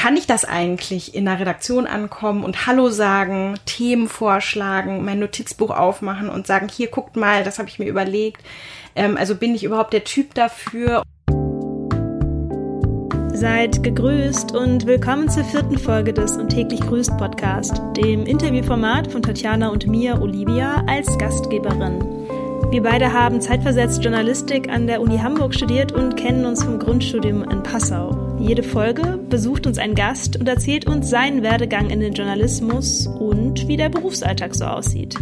kann ich das eigentlich in der Redaktion ankommen und Hallo sagen, Themen vorschlagen, mein Notizbuch aufmachen und sagen, hier guckt mal, das habe ich mir überlegt. Ähm, also bin ich überhaupt der Typ dafür? Seid gegrüßt und willkommen zur vierten Folge des Und täglich grüßt Podcast, dem Interviewformat von Tatjana und mir, Olivia, als Gastgeberin. Wir beide haben zeitversetzt Journalistik an der Uni Hamburg studiert und kennen uns vom Grundstudium in Passau. Jede Folge besucht uns ein Gast und erzählt uns seinen Werdegang in den Journalismus und wie der Berufsalltag so aussieht.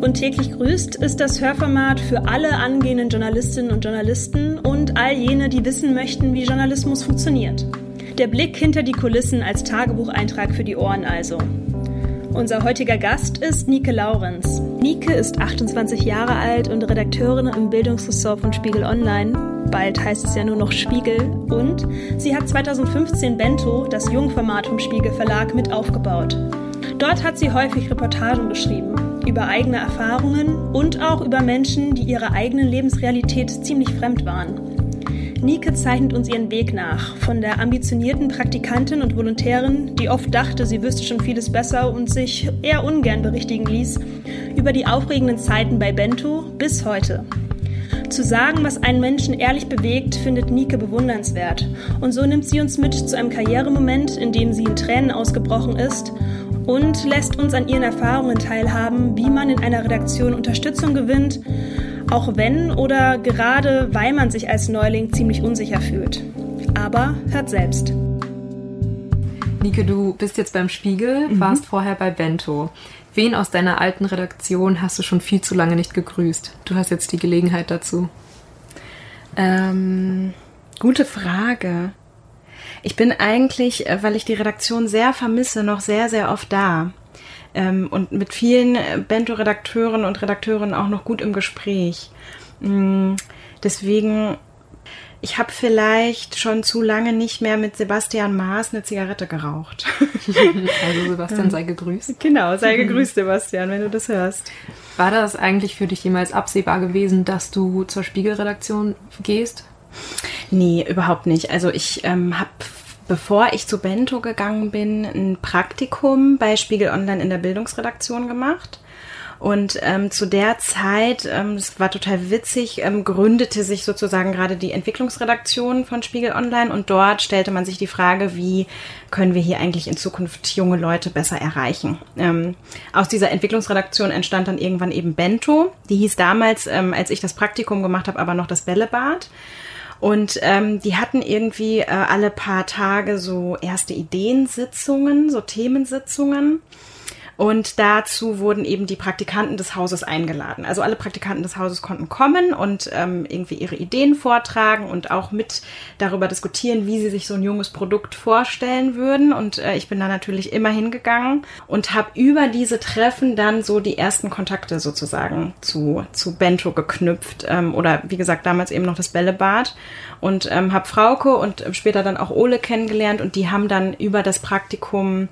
Und täglich grüßt ist das Hörformat für alle angehenden Journalistinnen und Journalisten und all jene, die wissen möchten, wie Journalismus funktioniert. Der Blick hinter die Kulissen als Tagebucheintrag für die Ohren also. Unser heutiger Gast ist Nike Laurenz. Nike ist 28 Jahre alt und Redakteurin im Bildungsressort von Spiegel Online. Bald heißt es ja nur noch Spiegel. Und sie hat 2015 Bento, das Jungformat vom Spiegel Verlag, mit aufgebaut. Dort hat sie häufig Reportagen geschrieben über eigene Erfahrungen und auch über Menschen, die ihrer eigenen Lebensrealität ziemlich fremd waren. Nike zeichnet uns ihren Weg nach, von der ambitionierten Praktikantin und Volontärin, die oft dachte, sie wüsste schon vieles besser und sich eher ungern berichtigen ließ, über die aufregenden Zeiten bei Bento bis heute. Zu sagen, was einen Menschen ehrlich bewegt, findet Nike bewundernswert. Und so nimmt sie uns mit zu einem Karrieremoment, in dem sie in Tränen ausgebrochen ist und lässt uns an ihren Erfahrungen teilhaben, wie man in einer Redaktion Unterstützung gewinnt auch wenn oder gerade weil man sich als Neuling ziemlich unsicher fühlt. Aber hört selbst. Nike, du bist jetzt beim Spiegel, mhm. warst vorher bei Bento. Wen aus deiner alten Redaktion hast du schon viel zu lange nicht gegrüßt? Du hast jetzt die Gelegenheit dazu. Ähm, gute Frage. Ich bin eigentlich, äh, weil ich die Redaktion sehr vermisse, noch sehr, sehr oft da ähm, und mit vielen äh, Bento-Redakteuren und Redakteurinnen auch noch gut im Gespräch. Mm, deswegen, ich habe vielleicht schon zu lange nicht mehr mit Sebastian Maas eine Zigarette geraucht. also Sebastian, sei gegrüßt. Genau, sei gegrüßt, Sebastian, wenn du das hörst. War das eigentlich für dich jemals absehbar gewesen, dass du zur Spiegelredaktion gehst? Nee, überhaupt nicht. Also ich ähm, habe bevor ich zu Bento gegangen bin, ein Praktikum bei Spiegel Online in der Bildungsredaktion gemacht. Und ähm, zu der Zeit, ähm, das war total witzig, ähm, gründete sich sozusagen gerade die Entwicklungsredaktion von Spiegel Online und dort stellte man sich die Frage, wie können wir hier eigentlich in Zukunft junge Leute besser erreichen. Ähm, aus dieser Entwicklungsredaktion entstand dann irgendwann eben Bento. Die hieß damals, ähm, als ich das Praktikum gemacht habe, aber noch das Bällebad. Und ähm, die hatten irgendwie äh, alle paar Tage so erste Ideensitzungen, so Themensitzungen. Und dazu wurden eben die Praktikanten des Hauses eingeladen. Also alle Praktikanten des Hauses konnten kommen und ähm, irgendwie ihre Ideen vortragen und auch mit darüber diskutieren, wie sie sich so ein junges Produkt vorstellen würden. Und äh, ich bin da natürlich immer hingegangen und habe über diese Treffen dann so die ersten Kontakte sozusagen zu, zu Bento geknüpft. Ähm, oder wie gesagt, damals eben noch das Bällebad. Und ähm, habe Frauke und später dann auch Ole kennengelernt und die haben dann über das Praktikum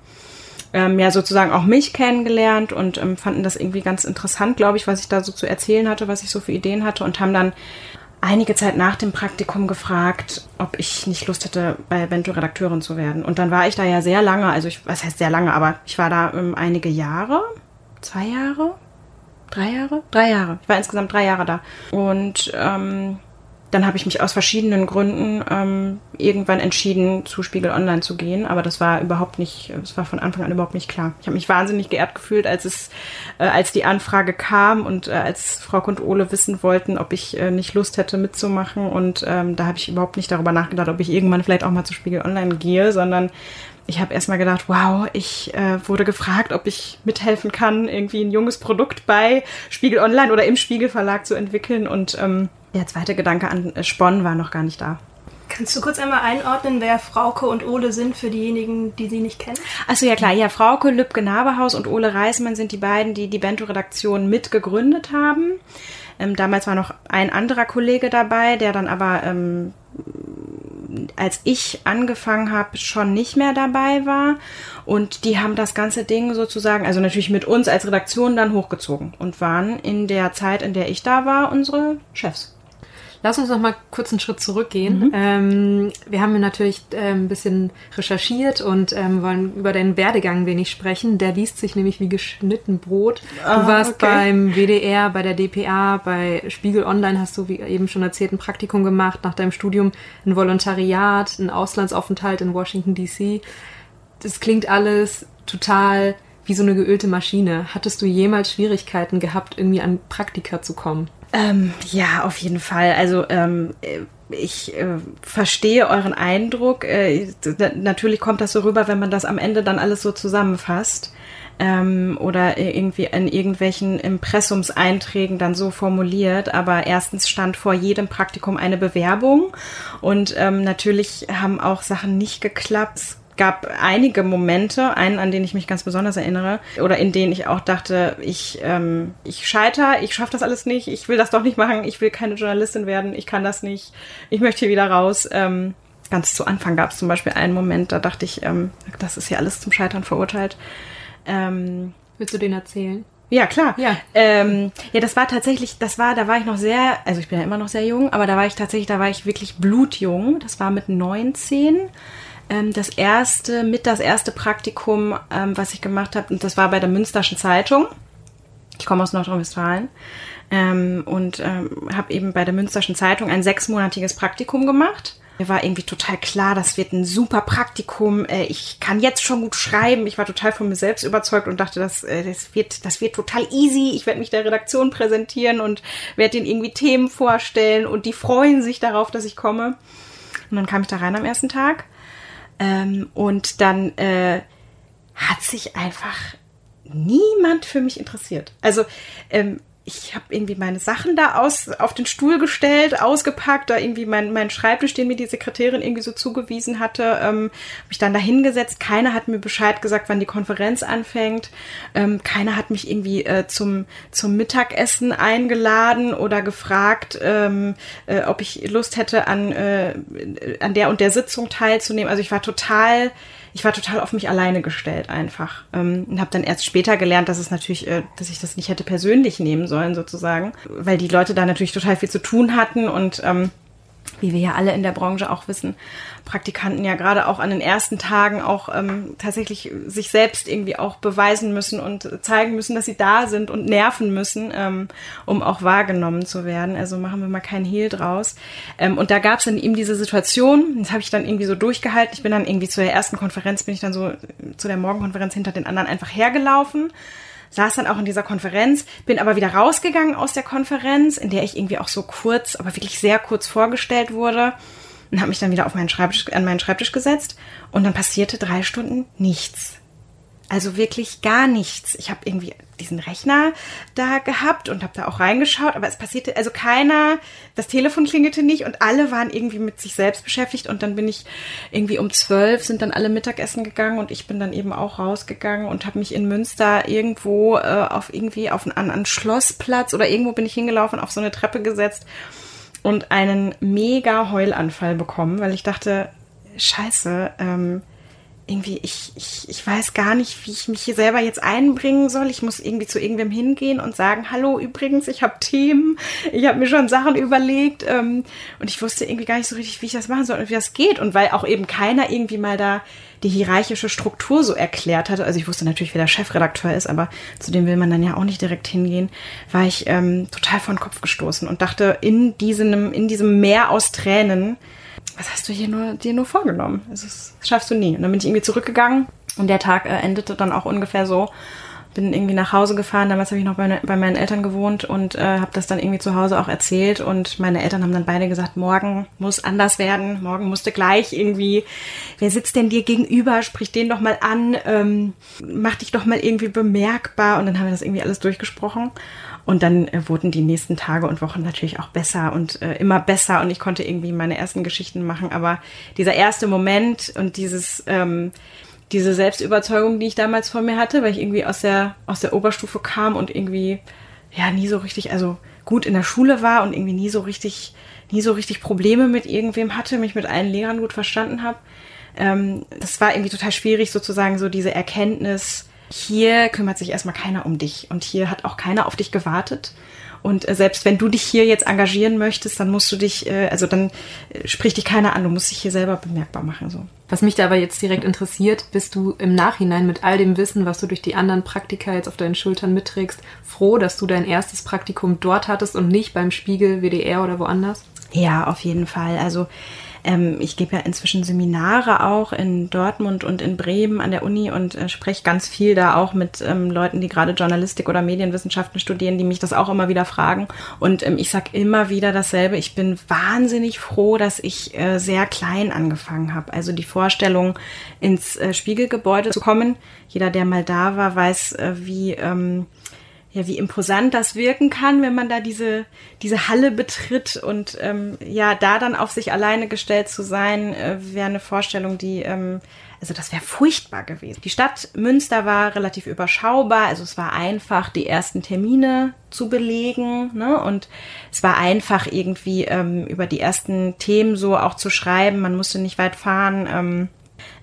ähm, ja sozusagen auch mich kennengelernt und ähm, fanden das irgendwie ganz interessant, glaube ich, was ich da so zu erzählen hatte, was ich so für Ideen hatte und haben dann einige Zeit nach dem Praktikum gefragt, ob ich nicht Lust hätte, bei Bento Redakteurin zu werden. Und dann war ich da ja sehr lange, also ich, was heißt sehr lange, aber ich war da ähm, einige Jahre, zwei Jahre, drei Jahre, drei Jahre. Ich war insgesamt drei Jahre da. Und ähm, dann habe ich mich aus verschiedenen Gründen ähm, irgendwann entschieden, zu Spiegel Online zu gehen. Aber das war überhaupt nicht, es war von Anfang an überhaupt nicht klar. Ich habe mich wahnsinnig geehrt gefühlt, als es, äh, als die Anfrage kam und äh, als Frau und Ole wissen wollten, ob ich äh, nicht Lust hätte mitzumachen. Und ähm, da habe ich überhaupt nicht darüber nachgedacht, ob ich irgendwann vielleicht auch mal zu Spiegel Online gehe, sondern ich habe erstmal gedacht, wow, ich äh, wurde gefragt, ob ich mithelfen kann, irgendwie ein junges Produkt bei Spiegel Online oder im Spiegel Verlag zu entwickeln. Und ähm, der zweite Gedanke an äh, Spon war noch gar nicht da. Kannst du kurz einmal einordnen, wer Frauke und Ole sind für diejenigen, die sie nicht kennen? Achso, ja klar. Ja, Frauke Lübke-Naberhaus und Ole Reismann sind die beiden, die die Bento-Redaktion mitgegründet haben. Ähm, damals war noch ein anderer Kollege dabei, der dann aber, ähm, als ich angefangen habe, schon nicht mehr dabei war. Und die haben das ganze Ding sozusagen, also natürlich mit uns als Redaktion dann hochgezogen und waren in der Zeit, in der ich da war, unsere Chefs. Lass uns noch mal kurz einen Schritt zurückgehen. Mhm. Ähm, wir haben natürlich äh, ein bisschen recherchiert und ähm, wollen über deinen Werdegang wenig sprechen. Der liest sich nämlich wie geschnitten Brot. Du ah, warst okay. beim WDR, bei der DPA, bei Spiegel Online hast du, wie eben schon erzählt, ein Praktikum gemacht, nach deinem Studium ein Volontariat, ein Auslandsaufenthalt in Washington DC. Das klingt alles total wie so eine geölte Maschine. Hattest du jemals Schwierigkeiten gehabt, irgendwie an Praktika zu kommen? Ähm, ja, auf jeden Fall. Also ähm, ich äh, verstehe euren Eindruck. Äh, natürlich kommt das so rüber, wenn man das am Ende dann alles so zusammenfasst ähm, oder irgendwie in irgendwelchen Impressumseinträgen dann so formuliert. Aber erstens stand vor jedem Praktikum eine Bewerbung und ähm, natürlich haben auch Sachen nicht geklappt gab einige Momente, einen, an den ich mich ganz besonders erinnere, oder in denen ich auch dachte, ich, ähm, ich scheiter, ich schaffe das alles nicht, ich will das doch nicht machen, ich will keine Journalistin werden, ich kann das nicht, ich möchte hier wieder raus. Ähm, ganz zu Anfang gab es zum Beispiel einen Moment, da dachte ich, ähm, das ist hier alles zum Scheitern verurteilt. Ähm, Willst du den erzählen? Ja, klar. Ja. Ähm, ja, das war tatsächlich, das war, da war ich noch sehr, also ich bin ja immer noch sehr jung, aber da war ich tatsächlich, da war ich wirklich blutjung. Das war mit 19 ähm, das erste, mit das erste Praktikum, ähm, was ich gemacht habe, und das war bei der Münsterschen Zeitung. Ich komme aus Nordrhein-Westfalen ähm, und ähm, habe eben bei der Münsterschen Zeitung ein sechsmonatiges Praktikum gemacht. Mir war irgendwie total klar, das wird ein super Praktikum. Äh, ich kann jetzt schon gut schreiben. Ich war total von mir selbst überzeugt und dachte, das, äh, das, wird, das wird total easy. Ich werde mich der Redaktion präsentieren und werde denen irgendwie Themen vorstellen und die freuen sich darauf, dass ich komme. Und dann kam ich da rein am ersten Tag ähm, und dann äh, hat sich einfach niemand für mich interessiert. Also ähm, ich habe irgendwie meine Sachen da aus, auf den Stuhl gestellt, ausgepackt, da irgendwie mein, mein Schreibtisch, den mir die Sekretärin irgendwie so zugewiesen hatte, ähm, habe ich dann da hingesetzt. Keiner hat mir Bescheid gesagt, wann die Konferenz anfängt. Ähm, keiner hat mich irgendwie äh, zum, zum Mittagessen eingeladen oder gefragt, ähm, äh, ob ich Lust hätte, an, äh, an der und der Sitzung teilzunehmen. Also ich war total ich war total auf mich alleine gestellt einfach ähm, und habe dann erst später gelernt, dass es natürlich, äh, dass ich das nicht hätte persönlich nehmen sollen sozusagen, weil die Leute da natürlich total viel zu tun hatten und ähm, wie wir ja alle in der Branche auch wissen, Praktikanten ja gerade auch an den ersten Tagen auch ähm, tatsächlich sich selbst irgendwie auch beweisen müssen und zeigen müssen, dass sie da sind und nerven müssen, ähm, um auch wahrgenommen zu werden. Also machen wir mal keinen Hehl draus. Ähm, und da gab es dann eben diese Situation, das habe ich dann irgendwie so durchgehalten. Ich bin dann irgendwie zu der ersten Konferenz, bin ich dann so zu der Morgenkonferenz hinter den anderen einfach hergelaufen saß dann auch in dieser Konferenz, bin aber wieder rausgegangen aus der Konferenz, in der ich irgendwie auch so kurz, aber wirklich sehr kurz vorgestellt wurde und habe mich dann wieder auf meinen Schreibtisch, an meinen Schreibtisch gesetzt und dann passierte drei Stunden nichts. Also wirklich gar nichts. Ich habe irgendwie diesen Rechner da gehabt und habe da auch reingeschaut, aber es passierte, also keiner, das Telefon klingelte nicht und alle waren irgendwie mit sich selbst beschäftigt und dann bin ich irgendwie um zwölf, sind dann alle Mittagessen gegangen und ich bin dann eben auch rausgegangen und habe mich in Münster irgendwo äh, auf irgendwie auf einen, einen Schlossplatz oder irgendwo bin ich hingelaufen, auf so eine Treppe gesetzt und einen mega Heulanfall bekommen, weil ich dachte, scheiße, ähm, irgendwie, ich, ich, ich weiß gar nicht, wie ich mich hier selber jetzt einbringen soll. Ich muss irgendwie zu irgendwem hingehen und sagen, hallo, übrigens, ich habe Themen, ich habe mir schon Sachen überlegt ähm, und ich wusste irgendwie gar nicht so richtig, wie ich das machen soll und wie das geht. Und weil auch eben keiner irgendwie mal da die hierarchische Struktur so erklärt hatte, also ich wusste natürlich, wer der Chefredakteur ist, aber zu dem will man dann ja auch nicht direkt hingehen, war ich ähm, total vor den Kopf gestoßen und dachte, in diesem, in diesem Meer aus Tränen, was hast du hier nur, dir nur vorgenommen? Also, das schaffst du nie. Und dann bin ich irgendwie zurückgegangen und der Tag äh, endete dann auch ungefähr so. Bin irgendwie nach Hause gefahren, damals habe ich noch bei, bei, meinen Eltern gewohnt und äh, habe das dann irgendwie zu Hause auch erzählt. Und meine Eltern haben dann beide gesagt, morgen muss anders werden, morgen musste gleich irgendwie, wer sitzt denn dir gegenüber, sprich den doch mal an, ähm, mach dich doch mal irgendwie bemerkbar. Und dann haben wir das irgendwie alles durchgesprochen und dann äh, wurden die nächsten Tage und Wochen natürlich auch besser und äh, immer besser und ich konnte irgendwie meine ersten Geschichten machen. Aber dieser erste Moment und dieses, ähm, diese Selbstüberzeugung, die ich damals von mir hatte, weil ich irgendwie aus der, aus der Oberstufe kam und irgendwie, ja, nie so richtig, also gut in der Schule war und irgendwie nie so richtig, nie so richtig Probleme mit irgendwem hatte, mich mit allen Lehrern gut verstanden habe. Ähm, das war irgendwie total schwierig, sozusagen so diese Erkenntnis, hier kümmert sich erstmal keiner um dich und hier hat auch keiner auf dich gewartet Und äh, selbst wenn du dich hier jetzt engagieren möchtest, dann musst du dich, äh, also dann äh, spricht dich keiner an, du musst dich hier selber bemerkbar machen. So. Was mich da aber jetzt direkt interessiert, bist du im Nachhinein mit all dem Wissen, was du durch die anderen Praktika jetzt auf deinen Schultern mitträgst, froh, dass du dein erstes Praktikum dort hattest und nicht beim Spiegel, WDR oder woanders? Ja, auf jeden Fall. Also ähm, ich gebe ja inzwischen Seminare auch in Dortmund und in Bremen an der Uni und äh, spreche ganz viel da auch mit ähm, Leuten, die gerade Journalistik oder Medienwissenschaften studieren, die mich das auch immer wieder fragen. Und ähm, ich sage immer wieder dasselbe. Ich bin wahnsinnig froh, dass ich äh, sehr klein angefangen habe. Also die Vorstellung, ins äh, Spiegelgebäude zu kommen. Jeder, der mal da war, weiß, äh, wie ähm, ja, wie imposant das wirken kann, wenn man da diese, diese Halle betritt und ähm, ja, da dann auf sich alleine gestellt zu sein, äh, wäre eine Vorstellung, die, ähm, also das wäre furchtbar gewesen. Die Stadt Münster war relativ überschaubar, also es war einfach, die ersten Termine zu belegen, ne? Und es war einfach irgendwie ähm, über die ersten Themen so auch zu schreiben. Man musste nicht weit fahren. Ähm,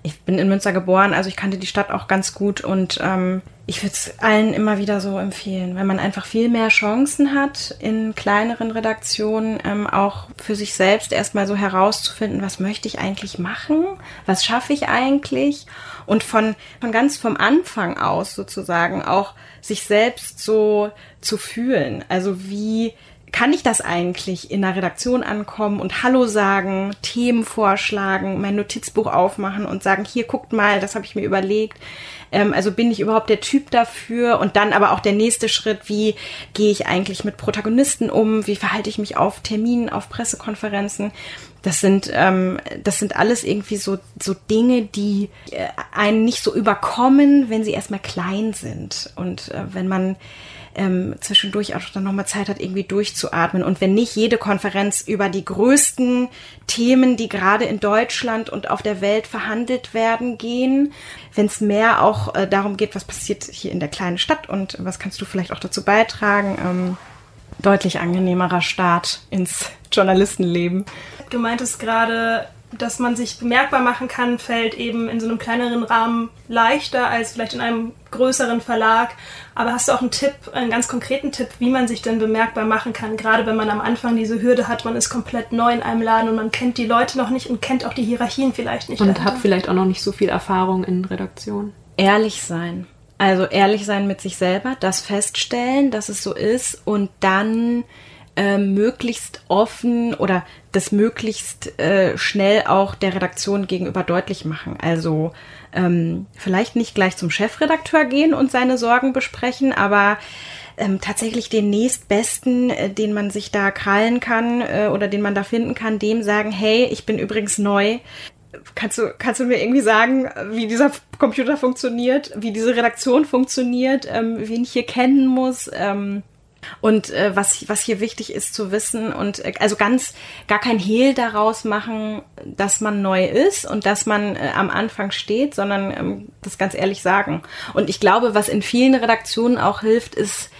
ich bin in Münster geboren, also ich kannte die Stadt auch ganz gut und ähm, ich würde es allen immer wieder so empfehlen, weil man einfach viel mehr Chancen hat, in kleineren Redaktionen ähm, auch für sich selbst erstmal so herauszufinden, was möchte ich eigentlich machen, was schaffe ich eigentlich und von, von ganz vom Anfang aus sozusagen auch sich selbst so zu fühlen. Also wie kann ich das eigentlich in der Redaktion ankommen und Hallo sagen, Themen vorschlagen, mein Notizbuch aufmachen und sagen, hier guckt mal, das habe ich mir überlegt. Ähm, also bin ich überhaupt der Typ dafür? Und dann aber auch der nächste Schritt, wie gehe ich eigentlich mit Protagonisten um? Wie verhalte ich mich auf Terminen, auf Pressekonferenzen? Das sind, ähm, das sind alles irgendwie so, so Dinge, die äh, einen nicht so überkommen, wenn sie erstmal klein sind. Und äh, wenn man ähm, zwischendurch auch dann nochmal Zeit hat, irgendwie durchzuatmen. Und wenn nicht jede Konferenz über die größten Themen, die gerade in Deutschland und auf der Welt verhandelt werden, gehen, wenn es mehr auch äh, darum geht, was passiert hier in der kleinen Stadt und was kannst du vielleicht auch dazu beitragen, ähm, deutlich angenehmerer Start ins Journalistenleben. Du meintest gerade, dass man sich bemerkbar machen kann, fällt eben in so einem kleineren Rahmen leichter als vielleicht in einem größeren Verlag. Aber hast du auch einen Tipp, einen ganz konkreten Tipp, wie man sich denn bemerkbar machen kann, gerade wenn man am Anfang diese Hürde hat, man ist komplett neu in einem Laden und man kennt die Leute noch nicht und kennt auch die Hierarchien vielleicht nicht. Und dahinter. hat vielleicht auch noch nicht so viel Erfahrung in Redaktion. Ehrlich sein. Also ehrlich sein mit sich selber, das feststellen, dass es so ist und dann äh, möglichst offen oder das möglichst äh, schnell auch der Redaktion gegenüber deutlich machen. Also ähm, vielleicht nicht gleich zum Chefredakteur gehen und seine Sorgen besprechen, aber ähm, tatsächlich den nächstbesten, äh, den man sich da krallen kann äh, oder den man da finden kann, dem sagen, hey, ich bin übrigens neu. Kannst du, kannst du mir irgendwie sagen, wie dieser Computer funktioniert, wie diese Redaktion funktioniert, ähm, wen ich hier kennen muss? Ähm, und äh, was, was hier wichtig ist zu wissen und äh, also ganz gar kein Hehl daraus machen, dass man neu ist und dass man äh, am Anfang steht, sondern ähm, das ganz ehrlich sagen. Und ich glaube, was in vielen Redaktionen auch hilft, ist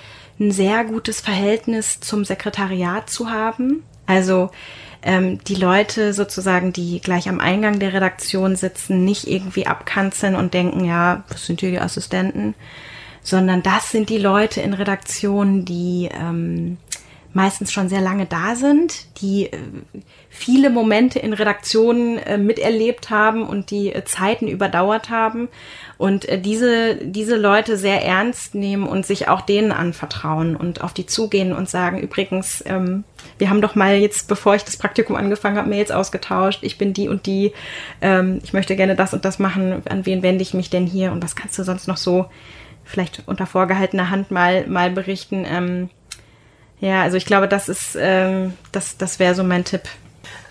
ein sehr gutes Verhältnis zum Sekretariat zu haben. Also ähm, die Leute sozusagen, die gleich am Eingang der Redaktion sitzen, nicht irgendwie abkanzeln und denken, ja, was sind hier die Assistenten? Sondern das sind die Leute in Redaktionen, die ähm, meistens schon sehr lange da sind, die äh, viele Momente in Redaktionen äh, miterlebt haben und die äh, Zeiten überdauert haben und äh, diese, diese Leute sehr ernst nehmen und sich auch denen anvertrauen und auf die zugehen und sagen, übrigens, ähm, wir haben doch mal jetzt, bevor ich das Praktikum angefangen habe, Mails ausgetauscht, ich bin die und die, ähm, ich möchte gerne das und das machen, an wen wende ich mich denn hier? Und was kannst du sonst noch so vielleicht unter vorgehaltener Hand mal, mal berichten. Ähm, ja, also ich glaube, das ist, ähm, das, das wäre so mein Tipp.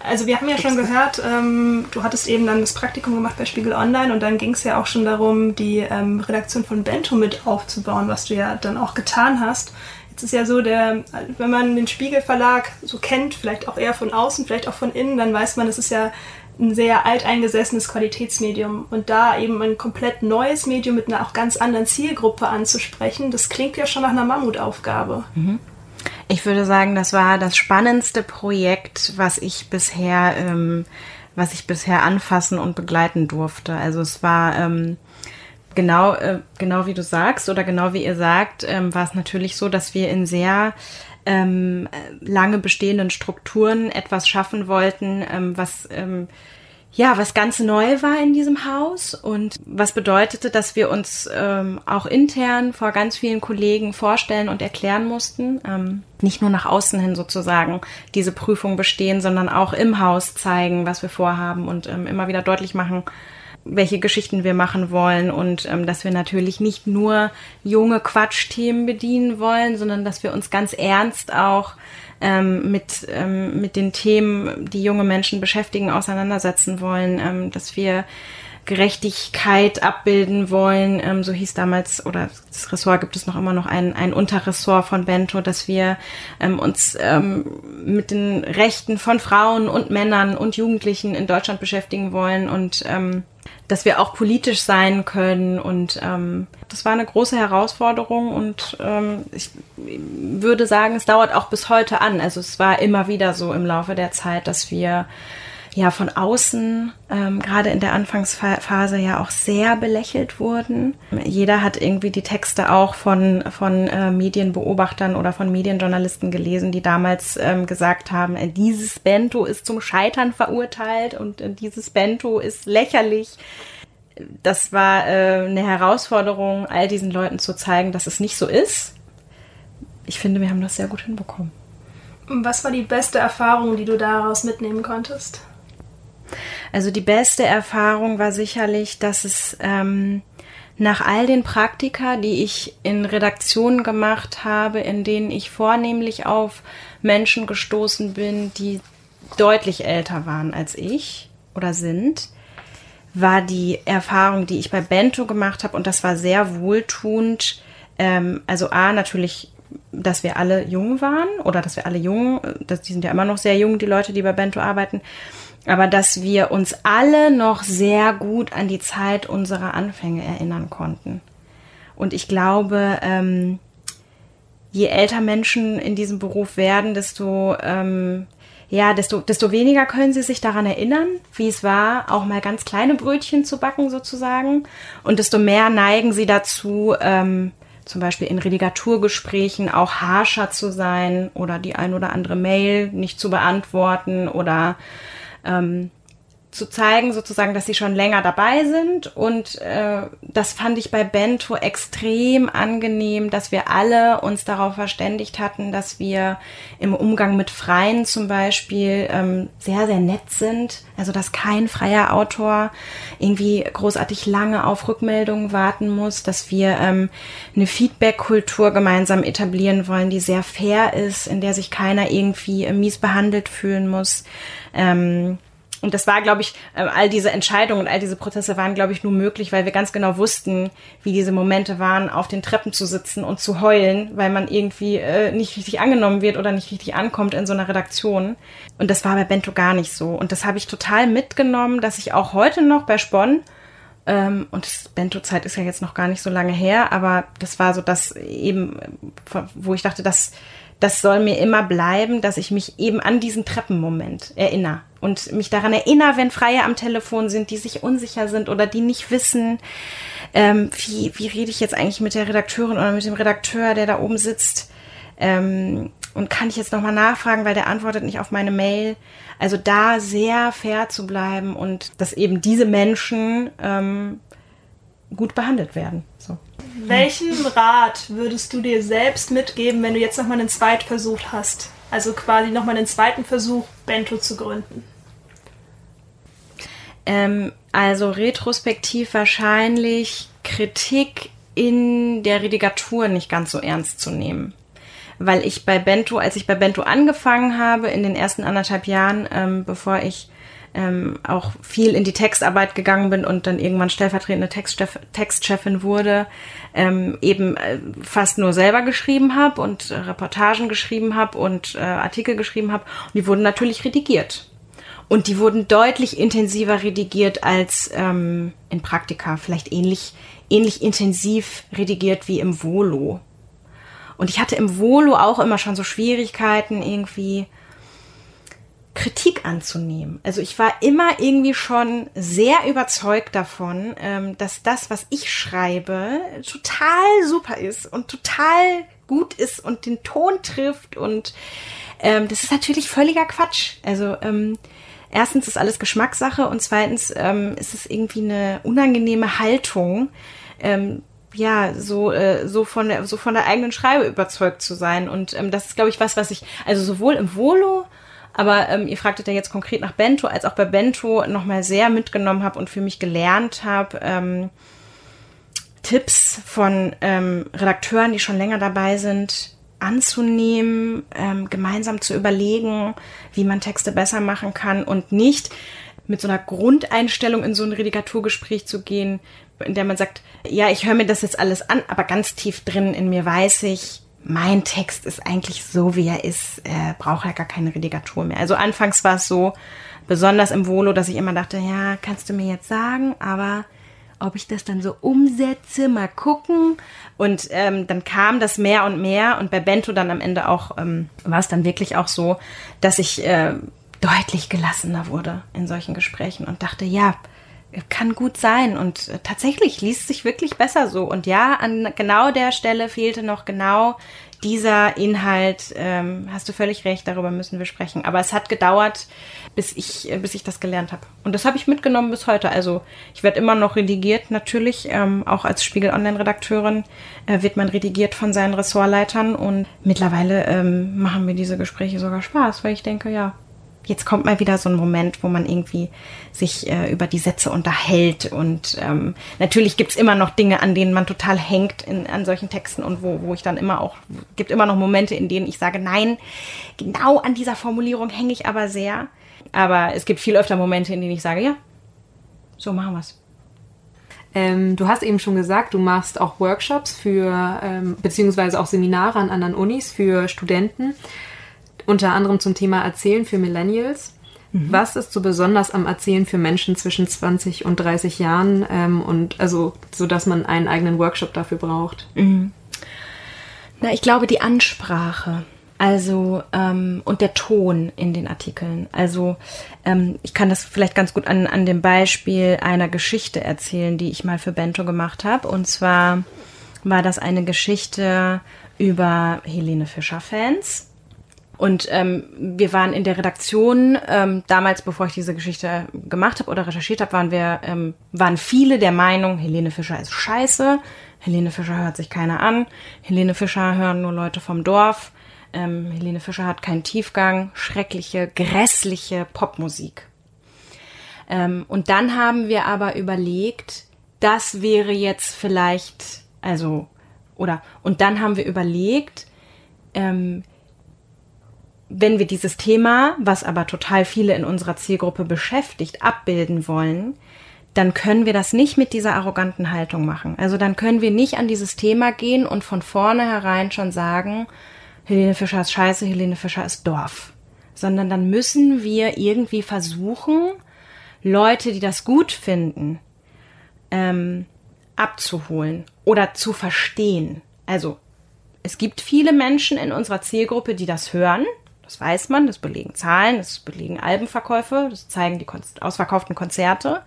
Also wir haben ja schon gehört, ähm, du hattest eben dann das Praktikum gemacht bei Spiegel Online und dann ging es ja auch schon darum, die ähm, Redaktion von Bento mit aufzubauen, was du ja dann auch getan hast. Jetzt ist ja so, der, wenn man den Spiegel Verlag so kennt, vielleicht auch eher von außen, vielleicht auch von innen, dann weiß man, das ist ja ein sehr alteingesessenes Qualitätsmedium und da eben ein komplett neues Medium mit einer auch ganz anderen Zielgruppe anzusprechen, das klingt ja schon nach einer Mammutaufgabe. Mhm. Ich würde sagen, das war das spannendste Projekt, was ich bisher, ähm, was ich bisher anfassen und begleiten durfte. Also es war ähm, genau, äh, genau wie du sagst oder genau wie ihr sagt, ähm, war es natürlich so, dass wir in sehr ähm, lange bestehenden Strukturen etwas schaffen wollten, ähm, was ähm, ja, was ganz neu war in diesem Haus und was bedeutete, dass wir uns ähm, auch intern vor ganz vielen Kollegen vorstellen und erklären mussten, ähm, nicht nur nach außen hin sozusagen diese Prüfung bestehen, sondern auch im Haus zeigen, was wir vorhaben und ähm, immer wieder deutlich machen, welche Geschichten wir machen wollen und ähm, dass wir natürlich nicht nur junge Quatschthemen bedienen wollen, sondern dass wir uns ganz ernst auch ähm, mit, ähm, mit den Themen, die junge Menschen beschäftigen, auseinandersetzen wollen, ähm, dass wir Gerechtigkeit abbilden wollen. Ähm, so hieß damals, oder das Ressort gibt es noch immer noch ein, ein Unterressort von Bento, dass wir ähm, uns ähm, mit den Rechten von Frauen und Männern und Jugendlichen in Deutschland beschäftigen wollen und ähm, dass wir auch politisch sein können. Und ähm, das war eine große Herausforderung und ähm, ich würde sagen, es dauert auch bis heute an. Also es war immer wieder so im Laufe der Zeit, dass wir ja von außen ähm, gerade in der Anfangsphase ja auch sehr belächelt wurden. Jeder hat irgendwie die Texte auch von von äh, Medienbeobachtern oder von Medienjournalisten gelesen, die damals ähm, gesagt haben, äh, dieses Bento ist zum Scheitern verurteilt und äh, dieses Bento ist lächerlich. Das war äh, eine Herausforderung, all diesen Leuten zu zeigen, dass es nicht so ist. Ich finde, wir haben das sehr gut hinbekommen. Was war die beste Erfahrung, die du daraus mitnehmen konntest? Also die beste Erfahrung war sicherlich, dass es ähm, nach all den Praktika, die ich in Redaktionen gemacht habe, in denen ich vornehmlich auf Menschen gestoßen bin, die deutlich älter waren als ich oder sind, war die Erfahrung, die ich bei Bento gemacht habe, und das war sehr wohltuend. Ähm, also A, natürlich, dass wir alle jung waren oder dass wir alle jung, das, die sind ja immer noch sehr jung, die Leute, die bei Bento arbeiten, aber dass wir uns alle noch sehr gut an die Zeit unserer Anfänge erinnern konnten. Und ich glaube, ähm, je älter Menschen in diesem Beruf werden, desto ähm, ja, desto, desto weniger können sie sich daran erinnern, wie es war, auch mal ganz kleine Brötchen zu backen sozusagen. Und desto mehr neigen sie dazu, ähm, zum Beispiel in Redigaturgesprächen auch harscher zu sein oder die ein oder andere Mail nicht zu beantworten oder ähm, zu zeigen, sozusagen, dass sie schon länger dabei sind. Und äh, das fand ich bei Bento extrem angenehm, dass wir alle uns darauf verständigt hatten, dass wir im Umgang mit Freien zum Beispiel ähm, sehr, sehr nett sind. Also dass kein freier Autor irgendwie großartig lange auf Rückmeldungen warten muss, dass wir ähm, eine Feedback-Kultur gemeinsam etablieren wollen, die sehr fair ist, in der sich keiner irgendwie äh, mies behandelt fühlen muss. Ähm, und das war, glaube ich, äh, all diese Entscheidungen und all diese Prozesse waren, glaube ich, nur möglich, weil wir ganz genau wussten, wie diese Momente waren, auf den Treppen zu sitzen und zu heulen, weil man irgendwie äh, nicht richtig angenommen wird oder nicht richtig ankommt in so einer Redaktion. Und das war bei Bento gar nicht so. Und das habe ich total mitgenommen, dass ich auch heute noch bei Spon ähm, und Bento-Zeit ist ja jetzt noch gar nicht so lange her, aber das war so das eben, wo ich dachte, das, das soll mir immer bleiben, dass ich mich eben an diesen Treppenmoment erinnere und mich daran erinnere, wenn Freie am Telefon sind, die sich unsicher sind oder die nicht wissen, ähm, wie, wie rede ich jetzt eigentlich mit der Redakteurin oder mit dem Redakteur, der da oben sitzt. Ähm, und kann ich jetzt nochmal nachfragen, weil der antwortet nicht auf meine Mail. Also da sehr fair zu bleiben und dass eben diese Menschen ähm, gut behandelt werden. So. Welchen Rat würdest du dir selbst mitgeben, wenn du jetzt nochmal einen Zweitversuch hast? Also quasi nochmal einen zweiten Versuch, Bento zu gründen? Ähm, also retrospektiv wahrscheinlich Kritik in der Redigatur nicht ganz so ernst zu nehmen. Weil ich bei Bento, als ich bei Bento angefangen habe, in den ersten anderthalb Jahren, ähm, bevor ich ähm, auch viel in die Textarbeit gegangen bin und dann irgendwann stellvertretende Textchef, Textchefin wurde, ähm, eben äh, fast nur selber geschrieben habe und äh, Reportagen geschrieben habe und äh, Artikel geschrieben habe. Und die wurden natürlich redigiert. Und die wurden deutlich intensiver redigiert als ähm, in Praktika, vielleicht ähnlich, ähnlich intensiv redigiert wie im Volo. Und ich hatte im Volo auch immer schon so Schwierigkeiten, irgendwie Kritik anzunehmen. Also ich war immer irgendwie schon sehr überzeugt davon, ähm, dass das, was ich schreibe, total super ist und total gut ist und den Ton trifft und ähm, das ist natürlich völliger Quatsch. Also ähm, erstens ist alles Geschmackssache und zweitens ähm, ist es irgendwie eine unangenehme Haltung, ähm, ja, so, äh, so von der, so von der eigenen Schreibe überzeugt zu sein. Und ähm, das ist, glaube ich, was, was ich, also sowohl im Volo, aber ähm, ihr fragtet ja jetzt konkret nach Bento, als auch bei Bento nochmal sehr mitgenommen habe und für mich gelernt habe, ähm, Tipps von ähm, Redakteuren, die schon länger dabei sind, anzunehmen, ähm, gemeinsam zu überlegen, wie man Texte besser machen kann und nicht mit so einer Grundeinstellung in so ein Redigaturgespräch zu gehen, in der man sagt, ja, ich höre mir das jetzt alles an, aber ganz tief drin in mir weiß ich, mein Text ist eigentlich so, wie er ist, äh, braucht ja gar keine Redigatur mehr. Also anfangs war es so, besonders im Volo, dass ich immer dachte, ja, kannst du mir jetzt sagen, aber ob ich das dann so umsetze, mal gucken. Und ähm, dann kam das mehr und mehr und bei Bento dann am Ende auch ähm, war es dann wirklich auch so, dass ich äh, deutlich gelassener wurde in solchen Gesprächen und dachte, ja, kann gut sein und äh, tatsächlich liest sich wirklich besser so. Und ja, an genau der Stelle fehlte noch genau dieser Inhalt. Ähm, hast du völlig recht, darüber müssen wir sprechen. Aber es hat gedauert, bis ich, äh, bis ich das gelernt habe. Und das habe ich mitgenommen bis heute. Also ich werde immer noch redigiert, natürlich. Ähm, auch als Spiegel Online-Redakteurin äh, wird man redigiert von seinen Ressortleitern. Und mittlerweile ähm, machen mir diese Gespräche sogar Spaß, weil ich denke, ja, jetzt kommt mal wieder so ein Moment, wo man irgendwie sich äh, über die Sätze unterhält. Und ähm, natürlich gibt's immer noch Dinge, an denen man total hängt in, an solchen Texten und wo, wo ich dann immer auch, gibt immer noch Momente, in denen ich sage, nein, genau an dieser Formulierung hänge ich aber sehr. Aber es gibt viel öfter Momente, in denen ich sage, ja, so machen wir's. Ähm, du hast eben schon gesagt, du machst auch Workshops für, ähm, beziehungsweise auch Seminare an anderen Unis für Studenten unter anderem zum Thema Erzählen für Millennials. Mhm. Was ist so besonders am Erzählen für Menschen zwischen 20 und 30 Jahren ähm, und also so, dass man einen eigenen Workshop dafür braucht? Mhm. Na, ich glaube die Ansprache. Also ähm, und der Ton in den Artikeln. Also ähm, ich kann das vielleicht ganz gut an, an dem Beispiel einer Geschichte erzählen, die ich mal für Bento gemacht habe. Und zwar war das eine Geschichte über Helene Fischer-Fans und ähm, wir waren in der Redaktion, ähm, damals, bevor ich diese Geschichte gemacht habe oder recherchiert habe, waren wir, ähm, waren viele der Meinung, Helene Fischer ist scheiße, Helene Fischer hört sich keiner an, Helene Fischer hören nur Leute vom Dorf, ähm, Helene Fischer hat keinen Tiefgang, schreckliche, grässliche Popmusik. Ähm, und dann haben wir aber überlegt, das wäre jetzt vielleicht, also, oder, und dann haben wir überlegt, ähm, wenn wir dieses Thema, was aber total viele in unserer Zielgruppe beschäftigt, abbilden wollen, dann können wir das nicht mit dieser arroganten Haltung machen. Also dann können wir nicht an dieses Thema gehen und von vornherein schon sagen, Helene Fischer ist scheiße, Helene Fischer ist Dorf. Sondern dann müssen wir irgendwie versuchen, Leute, die das gut finden, ähm, abzuholen oder zu verstehen. Also es gibt viele Menschen in unserer Zielgruppe, die das hören, das weiß man, das belegen Zahlen, das belegen Albenverkäufe, das zeigen die ausverkauften Konzerte.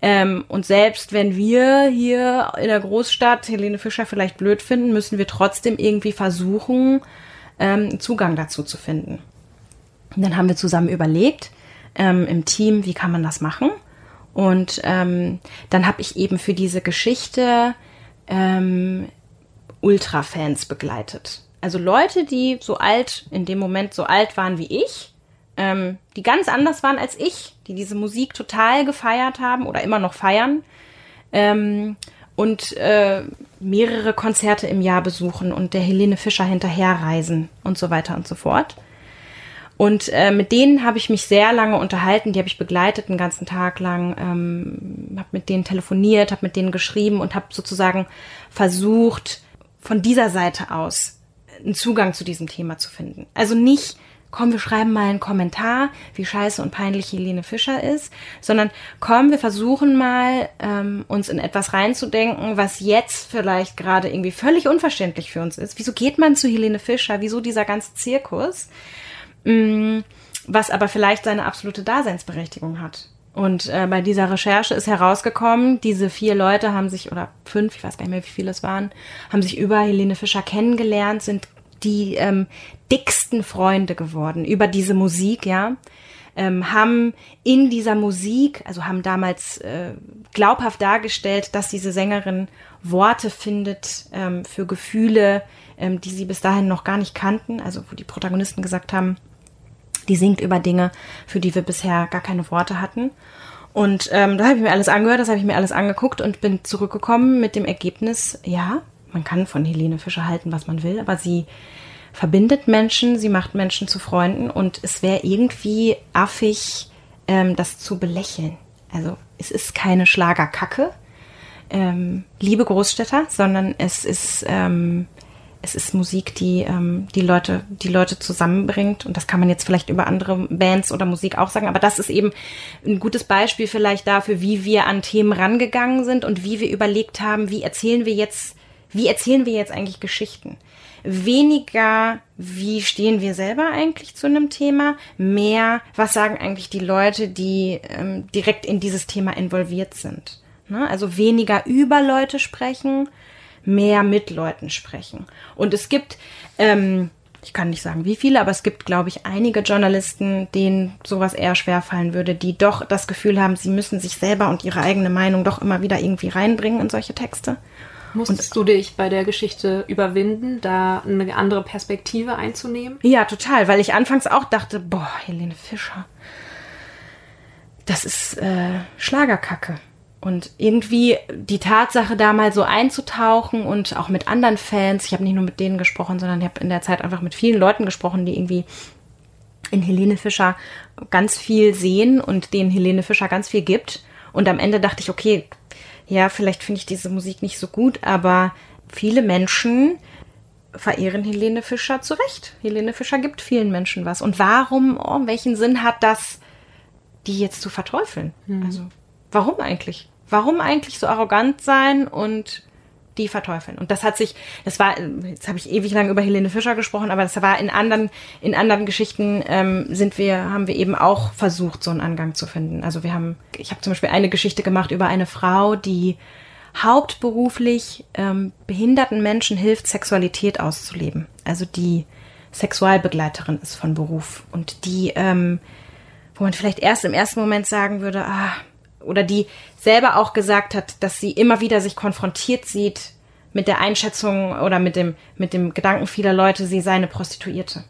Ähm, und selbst wenn wir hier in der Großstadt Helene Fischer vielleicht blöd finden, müssen wir trotzdem irgendwie versuchen, ähm, Zugang dazu zu finden. Und dann haben wir zusammen überlegt ähm, im Team, wie kann man das machen. Und ähm, dann habe ich eben für diese Geschichte ähm, Ultra-Fans begleitet also Leute, die so alt, in dem Moment so alt waren wie ich, ähm, die ganz anders waren als ich, die diese Musik total gefeiert haben oder immer noch feiern ähm, und äh, mehrere Konzerte im Jahr besuchen und der Helene Fischer hinterherreisen und so weiter und so fort. Und äh, mit denen habe ich mich sehr lange unterhalten, die habe ich begleitet einen ganzen Tag lang, ähm, habe mit denen telefoniert, habe mit denen geschrieben und habe sozusagen versucht, von dieser Seite aus einen Zugang zu diesem Thema zu finden. Also nicht, komm, wir schreiben mal einen Kommentar, wie scheiße und peinlich Helene Fischer ist, sondern komm, wir versuchen mal, ähm, uns in etwas reinzudenken, was jetzt vielleicht gerade irgendwie völlig unverständlich für uns ist. Wieso geht man zu Helene Fischer? Wieso dieser ganze Zirkus? Mm, was aber vielleicht seine absolute Daseinsberechtigung hat. Und äh, bei dieser Recherche ist herausgekommen, diese vier Leute haben sich, oder fünf, ich weiß gar nicht mehr, wie viele es waren, haben sich über Helene Fischer kennengelernt, sind die ähm, dicksten Freunde geworden über diese Musik, ja. Ähm, haben in dieser Musik, also haben damals äh, glaubhaft dargestellt, dass diese Sängerin Worte findet ähm, für Gefühle, ähm, die sie bis dahin noch gar nicht kannten, also wo die Protagonisten gesagt haben, die singt über Dinge, für die wir bisher gar keine Worte hatten. Und ähm, da habe ich mir alles angehört, das habe ich mir alles angeguckt und bin zurückgekommen mit dem Ergebnis, ja, man kann von Helene Fischer halten, was man will, aber sie verbindet Menschen, sie macht Menschen zu Freunden und es wäre irgendwie affig, ähm, das zu belächeln. Also es ist keine Schlagerkacke, ähm, liebe Großstädter, sondern es ist ähm, es ist Musik, die ähm, die Leute, die Leute zusammenbringt. Und das kann man jetzt vielleicht über andere Bands oder Musik auch sagen. Aber das ist eben ein gutes Beispiel vielleicht dafür, wie wir an Themen rangegangen sind und wie wir überlegt haben, wie erzählen wir jetzt, wie erzählen wir jetzt eigentlich Geschichten? Weniger, wie stehen wir selber eigentlich zu einem Thema? Mehr, was sagen eigentlich die Leute, die ähm, direkt in dieses Thema involviert sind? Ne? Also weniger über Leute sprechen, mehr mit Leuten sprechen. Und es gibt, ähm, ich kann nicht sagen wie viele, aber es gibt, glaube ich, einige Journalisten, denen sowas eher schwerfallen würde, die doch das Gefühl haben, sie müssen sich selber und ihre eigene Meinung doch immer wieder irgendwie reinbringen in solche Texte. Musstest und, du dich bei der Geschichte überwinden, da eine andere Perspektive einzunehmen? Ja, total, weil ich anfangs auch dachte, boah, Helene Fischer, das ist äh, Schlagerkacke. Und irgendwie die Tatsache, da mal so einzutauchen und auch mit anderen Fans, ich habe nicht nur mit denen gesprochen, sondern ich habe in der Zeit einfach mit vielen Leuten gesprochen, die irgendwie in Helene Fischer ganz viel sehen und denen Helene Fischer ganz viel gibt. Und am Ende dachte ich, okay, ja, vielleicht finde ich diese Musik nicht so gut, aber viele Menschen verehren Helene Fischer zu Recht. Helene Fischer gibt vielen Menschen was. Und warum, oh, welchen Sinn hat das, die jetzt zu verteufeln? Mhm. Also, warum eigentlich? warum eigentlich so arrogant sein und die verteufeln. Und das hat sich, das war, jetzt habe ich ewig lang über Helene Fischer gesprochen, aber das war in anderen, in anderen Geschichten ähm, sind wir, haben wir eben auch versucht, so einen Angang zu finden. Also wir haben, ich habe zum Beispiel eine Geschichte gemacht über eine Frau, die hauptberuflich ähm, behinderten Menschen hilft, Sexualität auszuleben. Also die Sexualbegleiterin ist von Beruf und die, ähm, wo man vielleicht erst im ersten Moment sagen würde, ah, oder die selber auch gesagt hat, dass sie immer wieder sich konfrontiert sieht mit der Einschätzung oder mit dem, mit dem Gedanken vieler Leute, sie sei eine Prostituierte.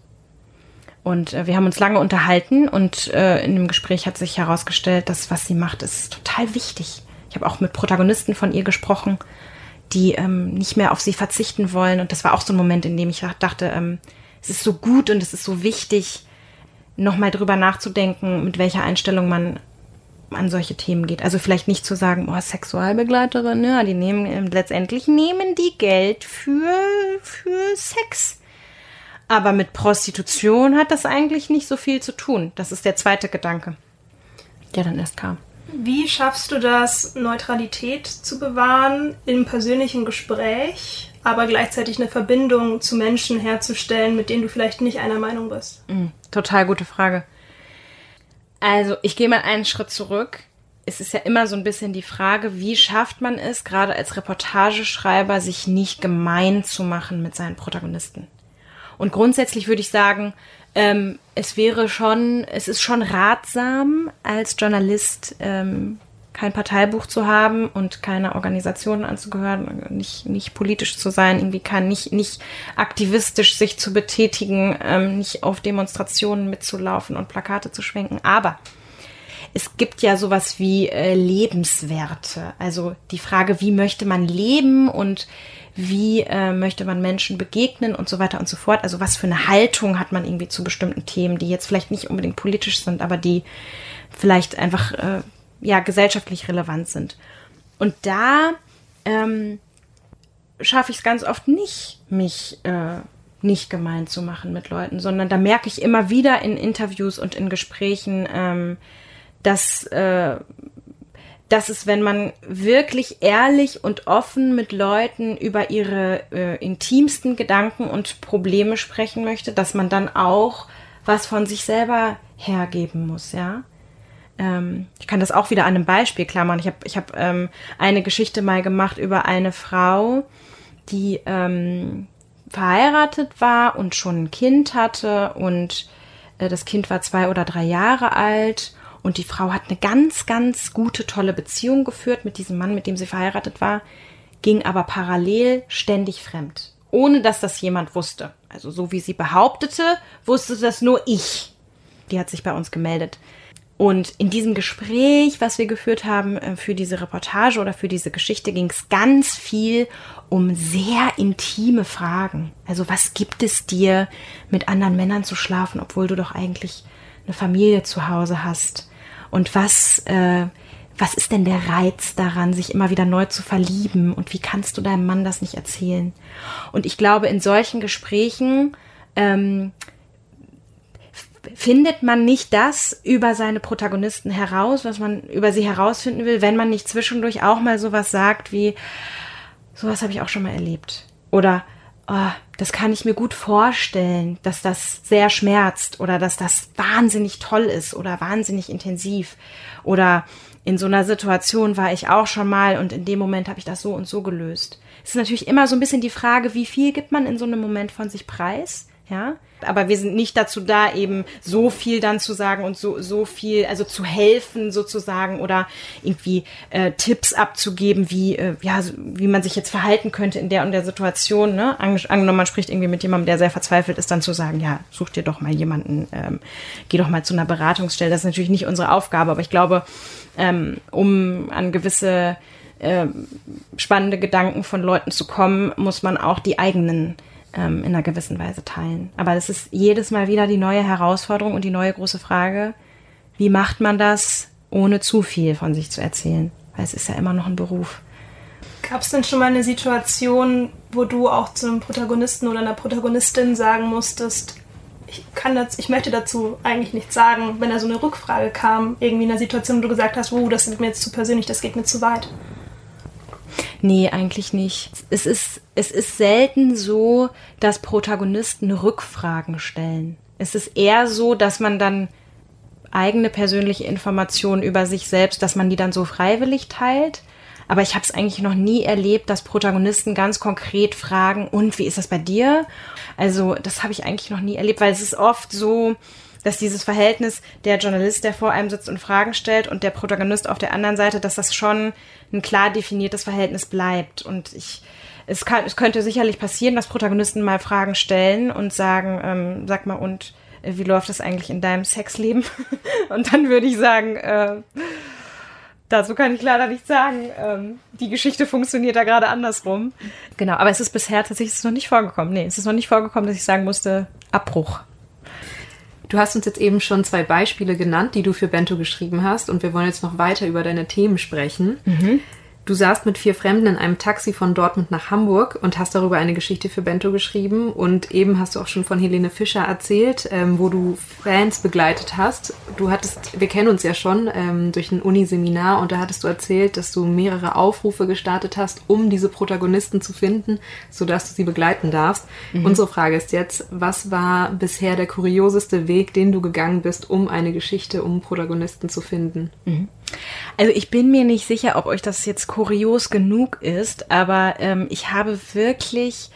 Und äh, wir haben uns lange unterhalten und äh, in dem Gespräch hat sich herausgestellt, dass was sie macht, ist total wichtig. Ich habe auch mit Protagonisten von ihr gesprochen, die ähm, nicht mehr auf sie verzichten wollen. Und das war auch so ein Moment, in dem ich dachte, ähm, es ist so gut und es ist so wichtig, nochmal drüber nachzudenken, mit welcher Einstellung man an solche Themen geht. Also vielleicht nicht zu sagen, oh, Sexualbegleiterin, ja, die nehmen ähm, letztendlich nehmen die Geld für für Sex. Aber mit Prostitution hat das eigentlich nicht so viel zu tun. Das ist der zweite Gedanke, der dann erst kam. Wie schaffst du das, Neutralität zu bewahren im persönlichen Gespräch, aber gleichzeitig eine Verbindung zu Menschen herzustellen, mit denen du vielleicht nicht einer Meinung bist? Mhm, total gute Frage. Also, ich gehe mal einen Schritt zurück. Es ist ja immer so ein bisschen die Frage, wie schafft man es, gerade als Reportageschreiber, sich nicht gemein zu machen mit seinen Protagonisten. Und grundsätzlich würde ich sagen, ähm, es wäre schon, es ist schon ratsam, als Journalist ähm, kein Parteibuch zu haben und keine Organisation anzugehören, nicht, nicht politisch zu sein, irgendwie kann nicht, nicht aktivistisch sich zu betätigen, ähm, nicht auf Demonstrationen mitzulaufen und Plakate zu schwenken. Aber es gibt ja sowas wie äh, Lebenswerte. Also die Frage, wie möchte man leben und wie äh, möchte man Menschen begegnen und so weiter und so fort. Also was für eine Haltung hat man irgendwie zu bestimmten Themen, die jetzt vielleicht nicht unbedingt politisch sind, aber die vielleicht einfach äh, ja gesellschaftlich relevant sind. Und da ähm, schaffe ich es ganz oft nicht, mich äh, nicht gemein zu machen mit Leuten, sondern da merke ich immer wieder in Interviews und in Gesprächen, ähm, dass, äh, dass es, wenn man wirklich ehrlich und offen mit Leuten über ihre äh, intimsten Gedanken und Probleme sprechen möchte, dass man dann auch was von sich selber hergeben muss, ja. Ähm, ich kann das auch wieder an einem Beispiel klar machen. Ich habe ich hab, ähm, eine Geschichte mal gemacht über eine Frau, die ähm, verheiratet war und schon ein Kind hatte und äh, das Kind war zwei oder drei Jahre alt und die Frau hat eine ganz, ganz gute, tolle Beziehung geführt mit diesem Mann, mit dem sie verheiratet war, ging aber parallel ständig fremd, ohne dass das jemand wusste. Also so wie sie behauptete, wusste das nur ich. Die hat sich bei uns gemeldet. Und in diesem Gespräch, was wir geführt haben äh, für diese Reportage oder für diese Geschichte, ging es ganz viel um sehr intime Fragen. Also was gibt es dir, mit anderen Männern zu schlafen, obwohl du doch eigentlich eine Familie zu Hause hast? Und was, äh, was ist denn der Reiz daran, sich immer wieder neu zu verlieben? Und wie kannst du deinem Mann das nicht erzählen? Und ich glaube, in solchen Gesprächen ähm, findet man nicht das über seine Protagonisten heraus, was man über sie herausfinden will, wenn man nicht zwischendurch auch mal sowas sagt wie, sowas habe ich auch schon mal erlebt. Oder, oh, das kann ich mir gut vorstellen, dass das sehr schmerzt oder dass das wahnsinnig toll ist oder wahnsinnig intensiv. Oder in so einer Situation war ich auch schon mal und in dem Moment habe ich das so und so gelöst. Es ist natürlich immer so ein bisschen die Frage, wie viel gibt man in so einem Moment von sich preis? Ja, aber wir sind nicht dazu da, eben so viel dann zu sagen und so, so viel, also zu helfen sozusagen oder irgendwie äh, Tipps abzugeben, wie, äh, ja, wie man sich jetzt verhalten könnte in der und der Situation. Ne? Angenommen, man spricht irgendwie mit jemandem, der sehr verzweifelt ist, dann zu sagen, ja, such dir doch mal jemanden, ähm, geh doch mal zu einer Beratungsstelle. Das ist natürlich nicht unsere Aufgabe, aber ich glaube, ähm, um an gewisse äh, spannende Gedanken von Leuten zu kommen, muss man auch die eigenen ähm, in einer gewissen Weise teilen. Aber es ist jedes Mal wieder die neue Herausforderung und die neue große Frage, wie macht man das, ohne zu viel von sich zu erzählen? Weil es ist ja immer noch ein Beruf. Gab es denn schon mal eine Situation, wo du auch zu einem Protagonisten oder einer Protagonistin sagen musstest, ich kann das, ich möchte dazu eigentlich nichts sagen, wenn da so eine Rückfrage kam, irgendwie in einer Situation, wo du gesagt hast, oh, das ist mir jetzt zu persönlich, das geht mir zu weit? Nee, eigentlich nicht. Es ist, es ist selten so, dass Protagonisten Rückfragen stellen. Es ist eher so, dass man dann eigene persönliche Informationen über sich selbst, dass man die dann so freiwillig teilt. Aber ich habe es eigentlich noch nie erlebt, dass Protagonisten ganz konkret fragen, und wie ist das bei dir? Also das habe ich eigentlich noch nie erlebt, weil es ist oft so, dass dieses Verhältnis der Journalist, der vor einem sitzt und Fragen stellt und der Protagonist auf der anderen Seite, dass das schon ein klar definiertes Verhältnis bleibt. Und ich, es, kann, es könnte sicherlich passieren, dass Protagonisten mal Fragen stellen und sagen, ähm, sag mal, und äh, wie läuft das eigentlich in deinem Sexleben? und dann würde ich sagen, äh, dazu kann ich leider nichts sagen. Ähm, die Geschichte funktioniert da gerade andersrum. Genau, aber es ist bisher tatsächlich noch nicht vorgekommen. Nee, es ist noch nicht vorgekommen, dass ich sagen musste, Abbruch. Du hast uns jetzt eben schon zwei Beispiele genannt, die du für Bento geschrieben hast und wir wollen jetzt noch weiter über deine Themen sprechen. Mhm. Du saßt mit vier Fremden in einem Taxi von Dortmund nach Hamburg und hast darüber eine Geschichte für Bento geschrieben. Und eben hast du auch schon von Helene Fischer erzählt, ähm, wo du Fans begleitet hast. Du hattest, wir kennen uns ja schon ähm, durch ein Uniseminar und da hattest du erzählt, dass du mehrere Aufrufe gestartet hast, um diese Protagonisten zu finden, sodass du sie begleiten darfst. Mhm. Unsere Frage ist jetzt, was war bisher der kurioseste Weg, den du gegangen bist, um eine Geschichte, um Protagonisten zu finden? Mhm. Also ich bin mir nicht sicher, ob euch das jetzt kurios genug ist, aber ähm, ich habe wirklich,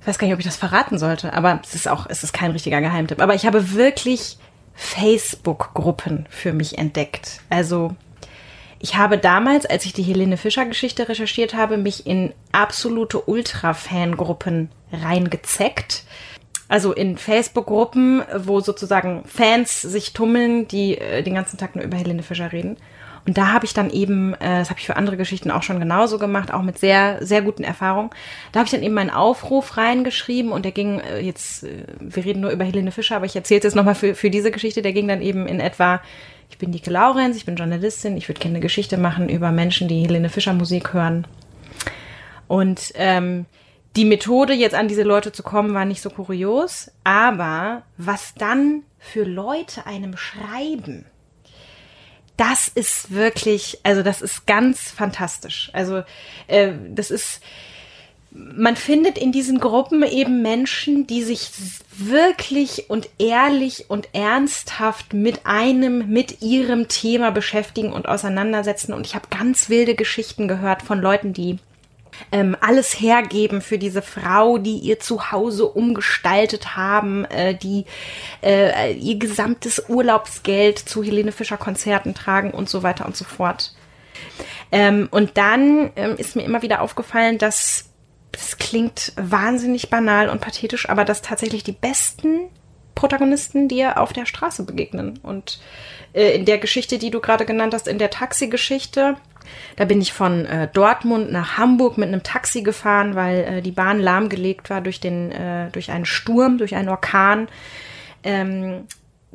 ich weiß gar nicht, ob ich das verraten sollte, aber es ist auch, es ist kein richtiger Geheimtipp, aber ich habe wirklich Facebook-Gruppen für mich entdeckt. Also ich habe damals, als ich die Helene Fischer Geschichte recherchiert habe, mich in absolute Ultra-Fangruppen reingezeckt. Also in Facebook-Gruppen, wo sozusagen Fans sich tummeln, die äh, den ganzen Tag nur über Helene Fischer reden. Und da habe ich dann eben, äh, das habe ich für andere Geschichten auch schon genauso gemacht, auch mit sehr, sehr guten Erfahrungen. Da habe ich dann eben meinen Aufruf reingeschrieben und der ging äh, jetzt, äh, wir reden nur über Helene Fischer, aber ich erzähle es jetzt nochmal für, für diese Geschichte, der ging dann eben in etwa, ich bin Dike Laurenz, ich bin Journalistin, ich würde gerne eine Geschichte machen über Menschen, die Helene Fischer Musik hören. Und ähm, die Methode, jetzt an diese Leute zu kommen, war nicht so kurios, aber was dann für Leute einem schreiben, das ist wirklich, also das ist ganz fantastisch. Also äh, das ist man findet in diesen Gruppen eben Menschen, die sich wirklich und ehrlich und ernsthaft mit einem, mit ihrem Thema beschäftigen und auseinandersetzen. Und ich habe ganz wilde Geschichten gehört von Leuten, die ähm, alles hergeben für diese Frau, die ihr Zuhause umgestaltet haben, äh, die äh, ihr gesamtes Urlaubsgeld zu Helene Fischer Konzerten tragen und so weiter und so fort. Ähm, und dann ähm, ist mir immer wieder aufgefallen, dass das klingt wahnsinnig banal und pathetisch, aber dass tatsächlich die besten Protagonisten dir auf der Straße begegnen. Und äh, in der Geschichte, die du gerade genannt hast, in der Taxigeschichte, da bin ich von äh, Dortmund nach Hamburg mit einem Taxi gefahren, weil äh, die Bahn lahmgelegt war durch den äh, durch einen Sturm, durch einen Orkan. Ähm,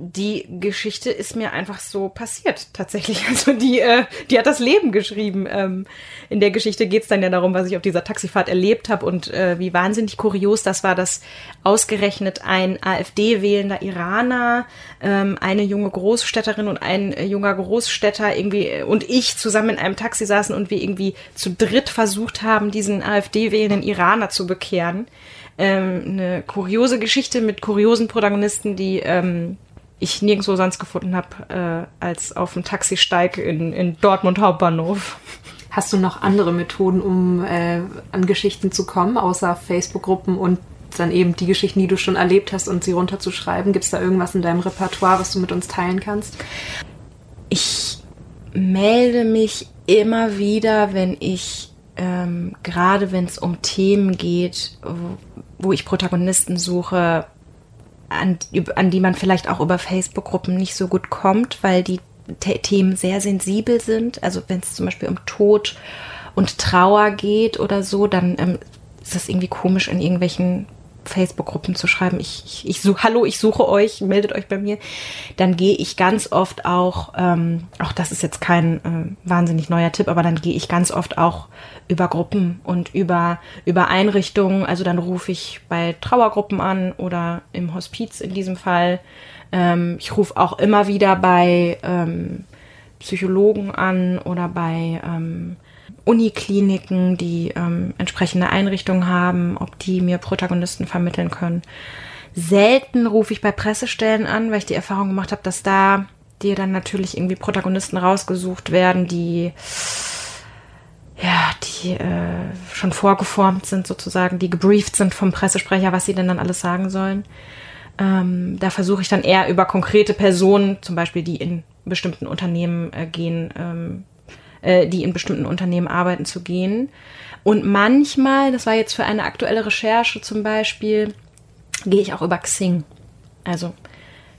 die Geschichte ist mir einfach so passiert, tatsächlich. Also die, äh, die hat das Leben geschrieben. Ähm, in der Geschichte geht's dann ja darum, was ich auf dieser Taxifahrt erlebt habe und äh, wie wahnsinnig kurios das war, dass ausgerechnet ein AfD-wählender Iraner, ähm, eine junge Großstädterin und ein junger Großstädter irgendwie äh, und ich zusammen in einem Taxi saßen und wir irgendwie zu dritt versucht haben, diesen AfD-wählenden Iraner zu bekehren. Ähm, eine kuriose Geschichte mit kuriosen Protagonisten, die ähm, ich nirgendwo sonst gefunden habe, äh, als auf dem Taxisteig in, in Dortmund Hauptbahnhof. Hast du noch andere Methoden, um äh, an Geschichten zu kommen, außer Facebook-Gruppen und dann eben die Geschichten, die du schon erlebt hast und sie runterzuschreiben? Gibt es da irgendwas in deinem Repertoire, was du mit uns teilen kannst? Ich melde mich immer wieder, wenn ich, ähm, gerade wenn es um Themen geht, wo, wo ich Protagonisten suche, an, an die man vielleicht auch über Facebook-Gruppen nicht so gut kommt, weil die Themen sehr sensibel sind. Also wenn es zum Beispiel um Tod und Trauer geht oder so, dann ähm, ist das irgendwie komisch in irgendwelchen Facebook-Gruppen zu schreiben, ich, ich, ich suche, hallo, ich suche euch, meldet euch bei mir, dann gehe ich ganz oft auch, ähm, auch das ist jetzt kein äh, wahnsinnig neuer Tipp, aber dann gehe ich ganz oft auch über Gruppen und über, über Einrichtungen, also dann rufe ich bei Trauergruppen an oder im Hospiz in diesem Fall. Ähm, ich rufe auch immer wieder bei ähm, Psychologen an oder bei ähm, Unikliniken, die ähm, entsprechende Einrichtungen haben, ob die mir Protagonisten vermitteln können. Selten rufe ich bei Pressestellen an, weil ich die Erfahrung gemacht habe, dass da dir dann natürlich irgendwie Protagonisten rausgesucht werden, die ja, die äh, schon vorgeformt sind sozusagen, die gebrieft sind vom Pressesprecher, was sie denn dann alles sagen sollen. Ähm, da versuche ich dann eher über konkrete Personen, zum Beispiel die in bestimmten Unternehmen äh, gehen, ähm, äh, die in bestimmten Unternehmen arbeiten, zu gehen. Und manchmal, das war jetzt für eine aktuelle Recherche zum Beispiel, gehe ich auch über Xing. Also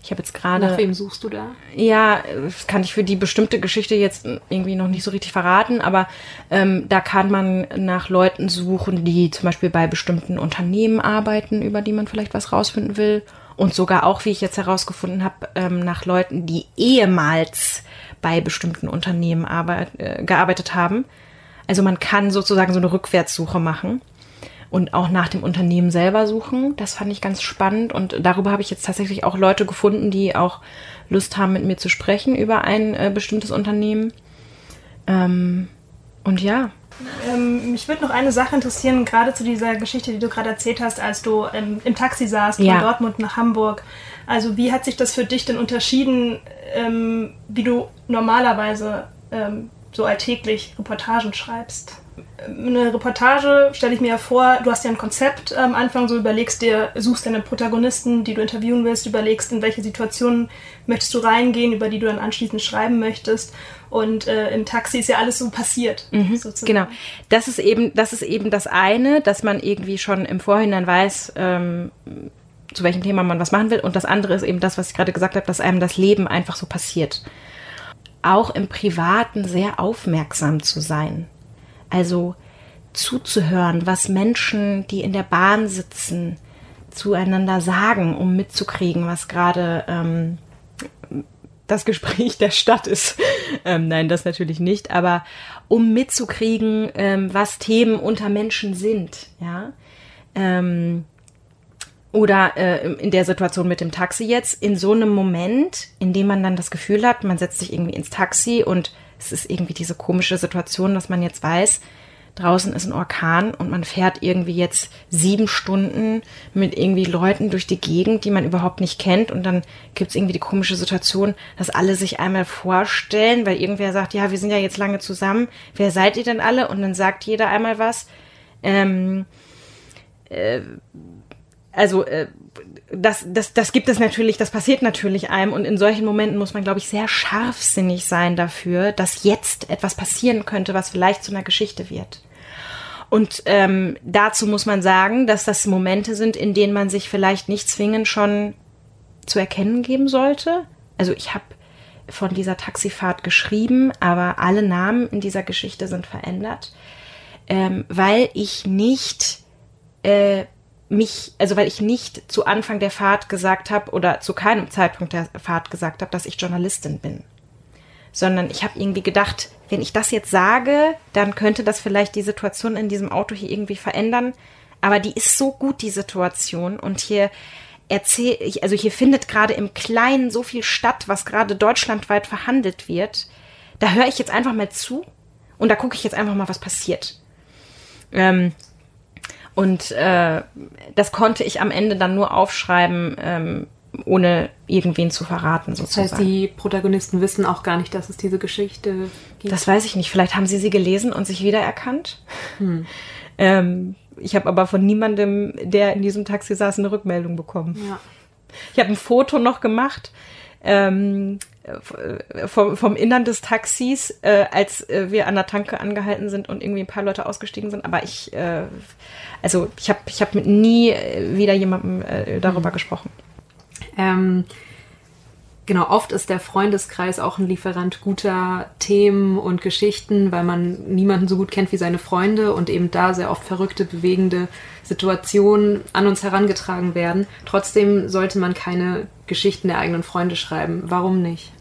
ich habe jetzt gerade. Nach wem suchst du da? Ja, das kann ich für die bestimmte Geschichte jetzt irgendwie noch nicht so richtig verraten, aber ähm, da kann man nach Leuten suchen, die zum Beispiel bei bestimmten Unternehmen arbeiten, über die man vielleicht was rausfinden will. Und sogar auch, wie ich jetzt herausgefunden habe, ähm, nach Leuten, die ehemals bei bestimmten Unternehmen arbeit, äh, gearbeitet haben. Also man kann sozusagen so eine Rückwärtssuche machen und auch nach dem Unternehmen selber suchen. Das fand ich ganz spannend und darüber habe ich jetzt tatsächlich auch Leute gefunden, die auch Lust haben, mit mir zu sprechen über ein äh, bestimmtes Unternehmen. Ähm, und ja. Ähm, mich würde noch eine Sache interessieren, gerade zu dieser Geschichte, die du gerade erzählt hast, als du ähm, im Taxi saßt von Ja. Dortmund nach Hamburg. Also wie hat sich das für dich denn unterschieden, ähm, wie du normalerweise ähm, so alltäglich Reportagen schreibst? Eine Reportage stelle ich mir ja vor, du hast ja ein Konzept am Anfang, so überlegst dir, suchst deine Protagonisten, die du interviewen willst, überlegst, in welche Situationen möchtest du reingehen, über die du dann anschließend schreiben möchtest. Und äh, im Taxi ist ja alles so passiert. sozusagen. Genau. Das ist eben, das ist eben das eine, dass man irgendwie schon im Vorhinein weiß, ähm, zu welchem Thema man was machen will. Und das andere ist eben das, was ich gerade gesagt habe, dass einem das Leben einfach so passiert. Auch im Privaten sehr aufmerksam zu sein. Also zuzuhören, was Menschen, die in der Bahn sitzen, zueinander sagen, um mitzukriegen, was gerade ähm, das Gespräch der Stadt ist. Ähm, nein, das natürlich nicht, aber um mitzukriegen, ähm, was Themen unter Menschen sind, ja. Ähm, oder äh, in der Situation mit dem Taxi jetzt, in so einem Moment, in dem man dann das Gefühl hat, man setzt sich irgendwie ins Taxi und es ist irgendwie diese komische Situation, dass man jetzt weiß, draußen ist ein Orkan und man fährt irgendwie jetzt sieben Stunden mit irgendwie Leuten durch die Gegend, die man überhaupt nicht kennt und dann gibt's irgendwie die komische Situation, dass alle sich einmal vorstellen, weil irgendwer sagt, ja, wir sind ja jetzt lange zusammen, wer seid ihr denn alle? Und dann sagt jeder einmal was. Ähm, äh, also äh, das, das, das gibt es natürlich, das passiert natürlich einem und in solchen Momenten muss man, glaube ich, sehr scharfsinnig sein dafür, dass jetzt etwas passieren könnte, was vielleicht zu einer Geschichte wird. Und ähm, dazu muss man sagen, dass das Momente sind, in denen man sich vielleicht nicht zwingend schon zu erkennen geben sollte. Also ich habe von dieser Taxifahrt geschrieben, aber alle Namen in dieser Geschichte sind verändert, ähm, weil ich nicht äh, mich, also weil ich nicht zu Anfang der Fahrt gesagt habe oder zu keinem Zeitpunkt der Fahrt gesagt habe, dass ich Journalistin bin. Sondern ich habe irgendwie gedacht, wenn ich das jetzt sage, dann könnte das vielleicht die Situation in diesem Auto hier irgendwie verändern. Aber die ist so gut, die Situation. Und hier erzähle ich, also hier findet gerade im Kleinen so viel statt, was gerade deutschlandweit verhandelt wird. Da höre ich jetzt einfach mal zu und da gucke ich jetzt einfach mal, was passiert. Ähm, und äh, das konnte ich am Ende dann nur aufschreiben, ähm, ohne irgendwen zu verraten, sozusagen. Das heißt, die Protagonisten wissen auch gar nicht, dass es diese Geschichte gibt. Das weiß ich nicht. Vielleicht haben sie sie gelesen und sich wiedererkannt. Hm. Ähm, ich habe aber von niemandem, der in diesem Taxi saß, eine Rückmeldung bekommen. Ja. Ich habe ein Foto noch gemacht. Ähm, vom, vom Innern des Taxis, äh, als äh, wir an der Tanke angehalten sind und irgendwie ein paar Leute ausgestiegen sind. Aber ich, äh, also ich habe ich hab mit nie äh, wieder jemandem äh, darüber mhm. gesprochen. Ähm, genau, oft ist der Freundeskreis auch ein Lieferant guter Themen und Geschichten, weil man niemanden so gut kennt wie seine Freunde und eben da sehr oft verrückte, bewegende Situationen an uns herangetragen werden. Trotzdem sollte man keine Geschichten der eigenen Freunde schreiben. Warum nicht?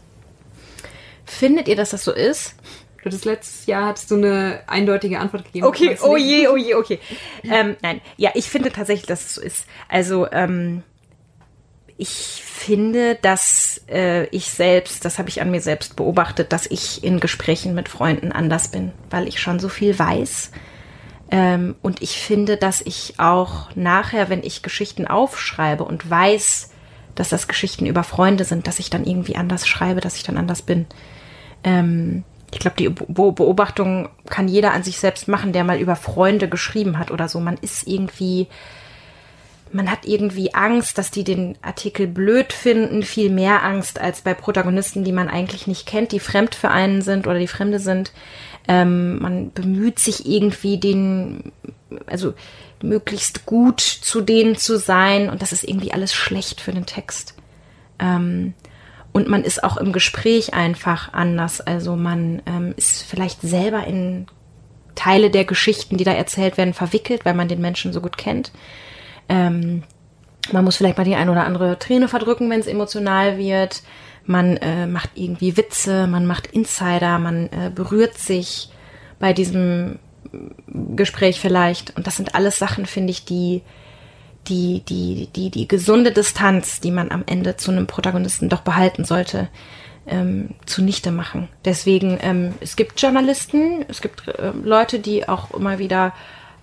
Findet ihr, dass das so ist? Du hattest letztes Jahr hattest du eine eindeutige Antwort gegeben. Okay, oh je, oh je, okay. ähm, nein, ja, ich finde tatsächlich, dass es so ist. Also ähm, ich finde, dass äh, ich selbst, das habe ich an mir selbst beobachtet, dass ich in Gesprächen mit Freunden anders bin, weil ich schon so viel weiß. Ähm, und ich finde, dass ich auch nachher, wenn ich Geschichten aufschreibe und weiß, dass das Geschichten über Freunde sind, dass ich dann irgendwie anders schreibe, dass ich dann anders bin. Ähm, ich glaube, die Beobachtung kann jeder an sich selbst machen, der mal über Freunde geschrieben hat oder so. Man ist irgendwie man hat irgendwie Angst, dass die den Artikel blöd finden, viel mehr Angst als bei Protagonisten, die man eigentlich nicht kennt, die fremd für einen sind oder die Fremde sind. Ähm, man bemüht sich irgendwie den, also möglichst gut zu denen zu sein und das ist irgendwie alles schlecht für den Text. Ähm, und man ist auch im Gespräch einfach anders. Also man ähm, ist vielleicht selber in Teile der Geschichten, die da erzählt werden, verwickelt, weil man den Menschen so gut kennt. Ähm, man muss vielleicht mal die ein oder andere Träne verdrücken, wenn es emotional wird. Man äh, macht irgendwie Witze, man macht Insider, man äh, berührt sich bei diesem Gespräch vielleicht. Und das sind alles Sachen, finde ich, die, die, die, die, die gesunde Distanz, die man am Ende zu einem Protagonisten doch behalten sollte, ähm, zunichte machen. Deswegen, ähm, es gibt Journalisten, es gibt äh, Leute, die auch immer wieder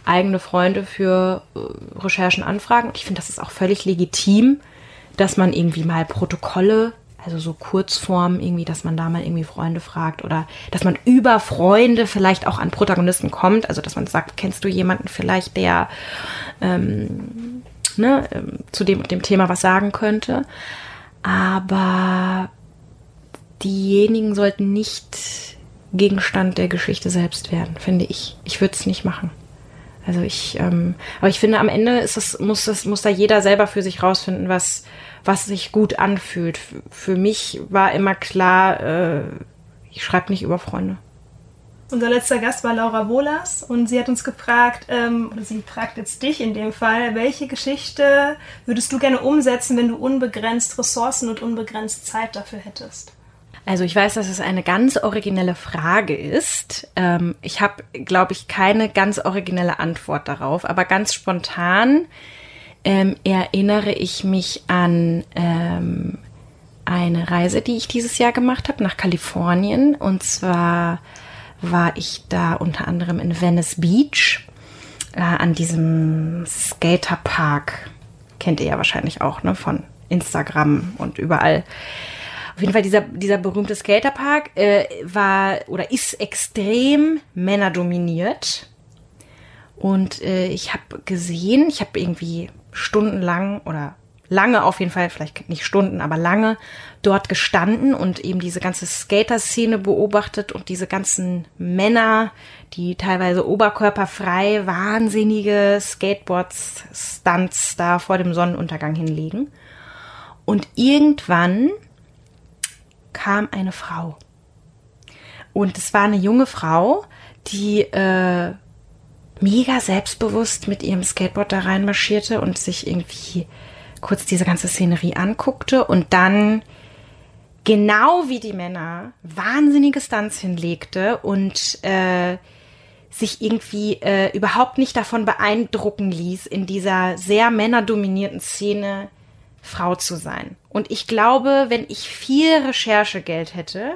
eigene Freunde für äh, Recherchen anfragen. Ich finde, das ist auch völlig legitim, dass man irgendwie mal Protokolle, also so Kurzform irgendwie, dass man da mal irgendwie Freunde fragt oder dass man über Freunde vielleicht auch an Protagonisten kommt. Also dass man sagt, kennst du jemanden vielleicht, der ähm, ne, ähm, zu dem dem Thema was sagen könnte. Aber diejenigen sollten nicht Gegenstand der Geschichte selbst werden, finde ich. Ich würde es nicht machen. Also ich, ähm, aber ich finde, am Ende ist es, muss das, muss da jeder selber für sich rausfinden, was, was sich gut anfühlt. Für mich war immer klar, äh, ich schreibe nicht über Freunde. Unser letzter Gast war Laura Wohlers und sie hat uns gefragt, ähm, oder sie fragt jetzt dich in dem Fall, welche Geschichte würdest du gerne umsetzen, wenn du unbegrenzt Ressourcen und unbegrenzt Zeit dafür hättest? Also ich weiß, dass es eine ganz originelle Frage ist. Ähm, ich habe, glaube ich, keine ganz originelle Antwort darauf, aber ganz spontan ähm, erinnere ich mich an ähm, eine Reise, die ich dieses Jahr gemacht habe nach Kalifornien. Und zwar war ich da unter anderem in Venice Beach äh, an diesem Skaterpark. Kennt ihr ja wahrscheinlich auch, ne, von Instagram und überall. Auf jeden Fall dieser, dieser berühmte Skaterpark äh, war oder ist extrem männerdominiert. Und äh, ich habe gesehen, ich habe irgendwie stundenlang oder lange auf jeden Fall, vielleicht nicht Stunden, aber lange dort gestanden und eben diese ganze Skater-Szene beobachtet und diese ganzen Männer, die teilweise oberkörperfrei wahnsinnige Skateboards, Stunts da vor dem Sonnenuntergang hinlegen. Und irgendwann kam eine Frau. Und es war eine junge Frau, die äh, mega selbstbewusst mit ihrem Skateboard da reinmarschierte und sich irgendwie kurz diese ganze Szenerie anguckte und dann genau wie die Männer wahnsinnige Stunts hinlegte und äh, sich irgendwie äh, überhaupt nicht davon beeindrucken ließ, in dieser sehr männerdominierten Szene Frau zu sein. Und ich glaube, wenn ich viel Recherchegeld hätte,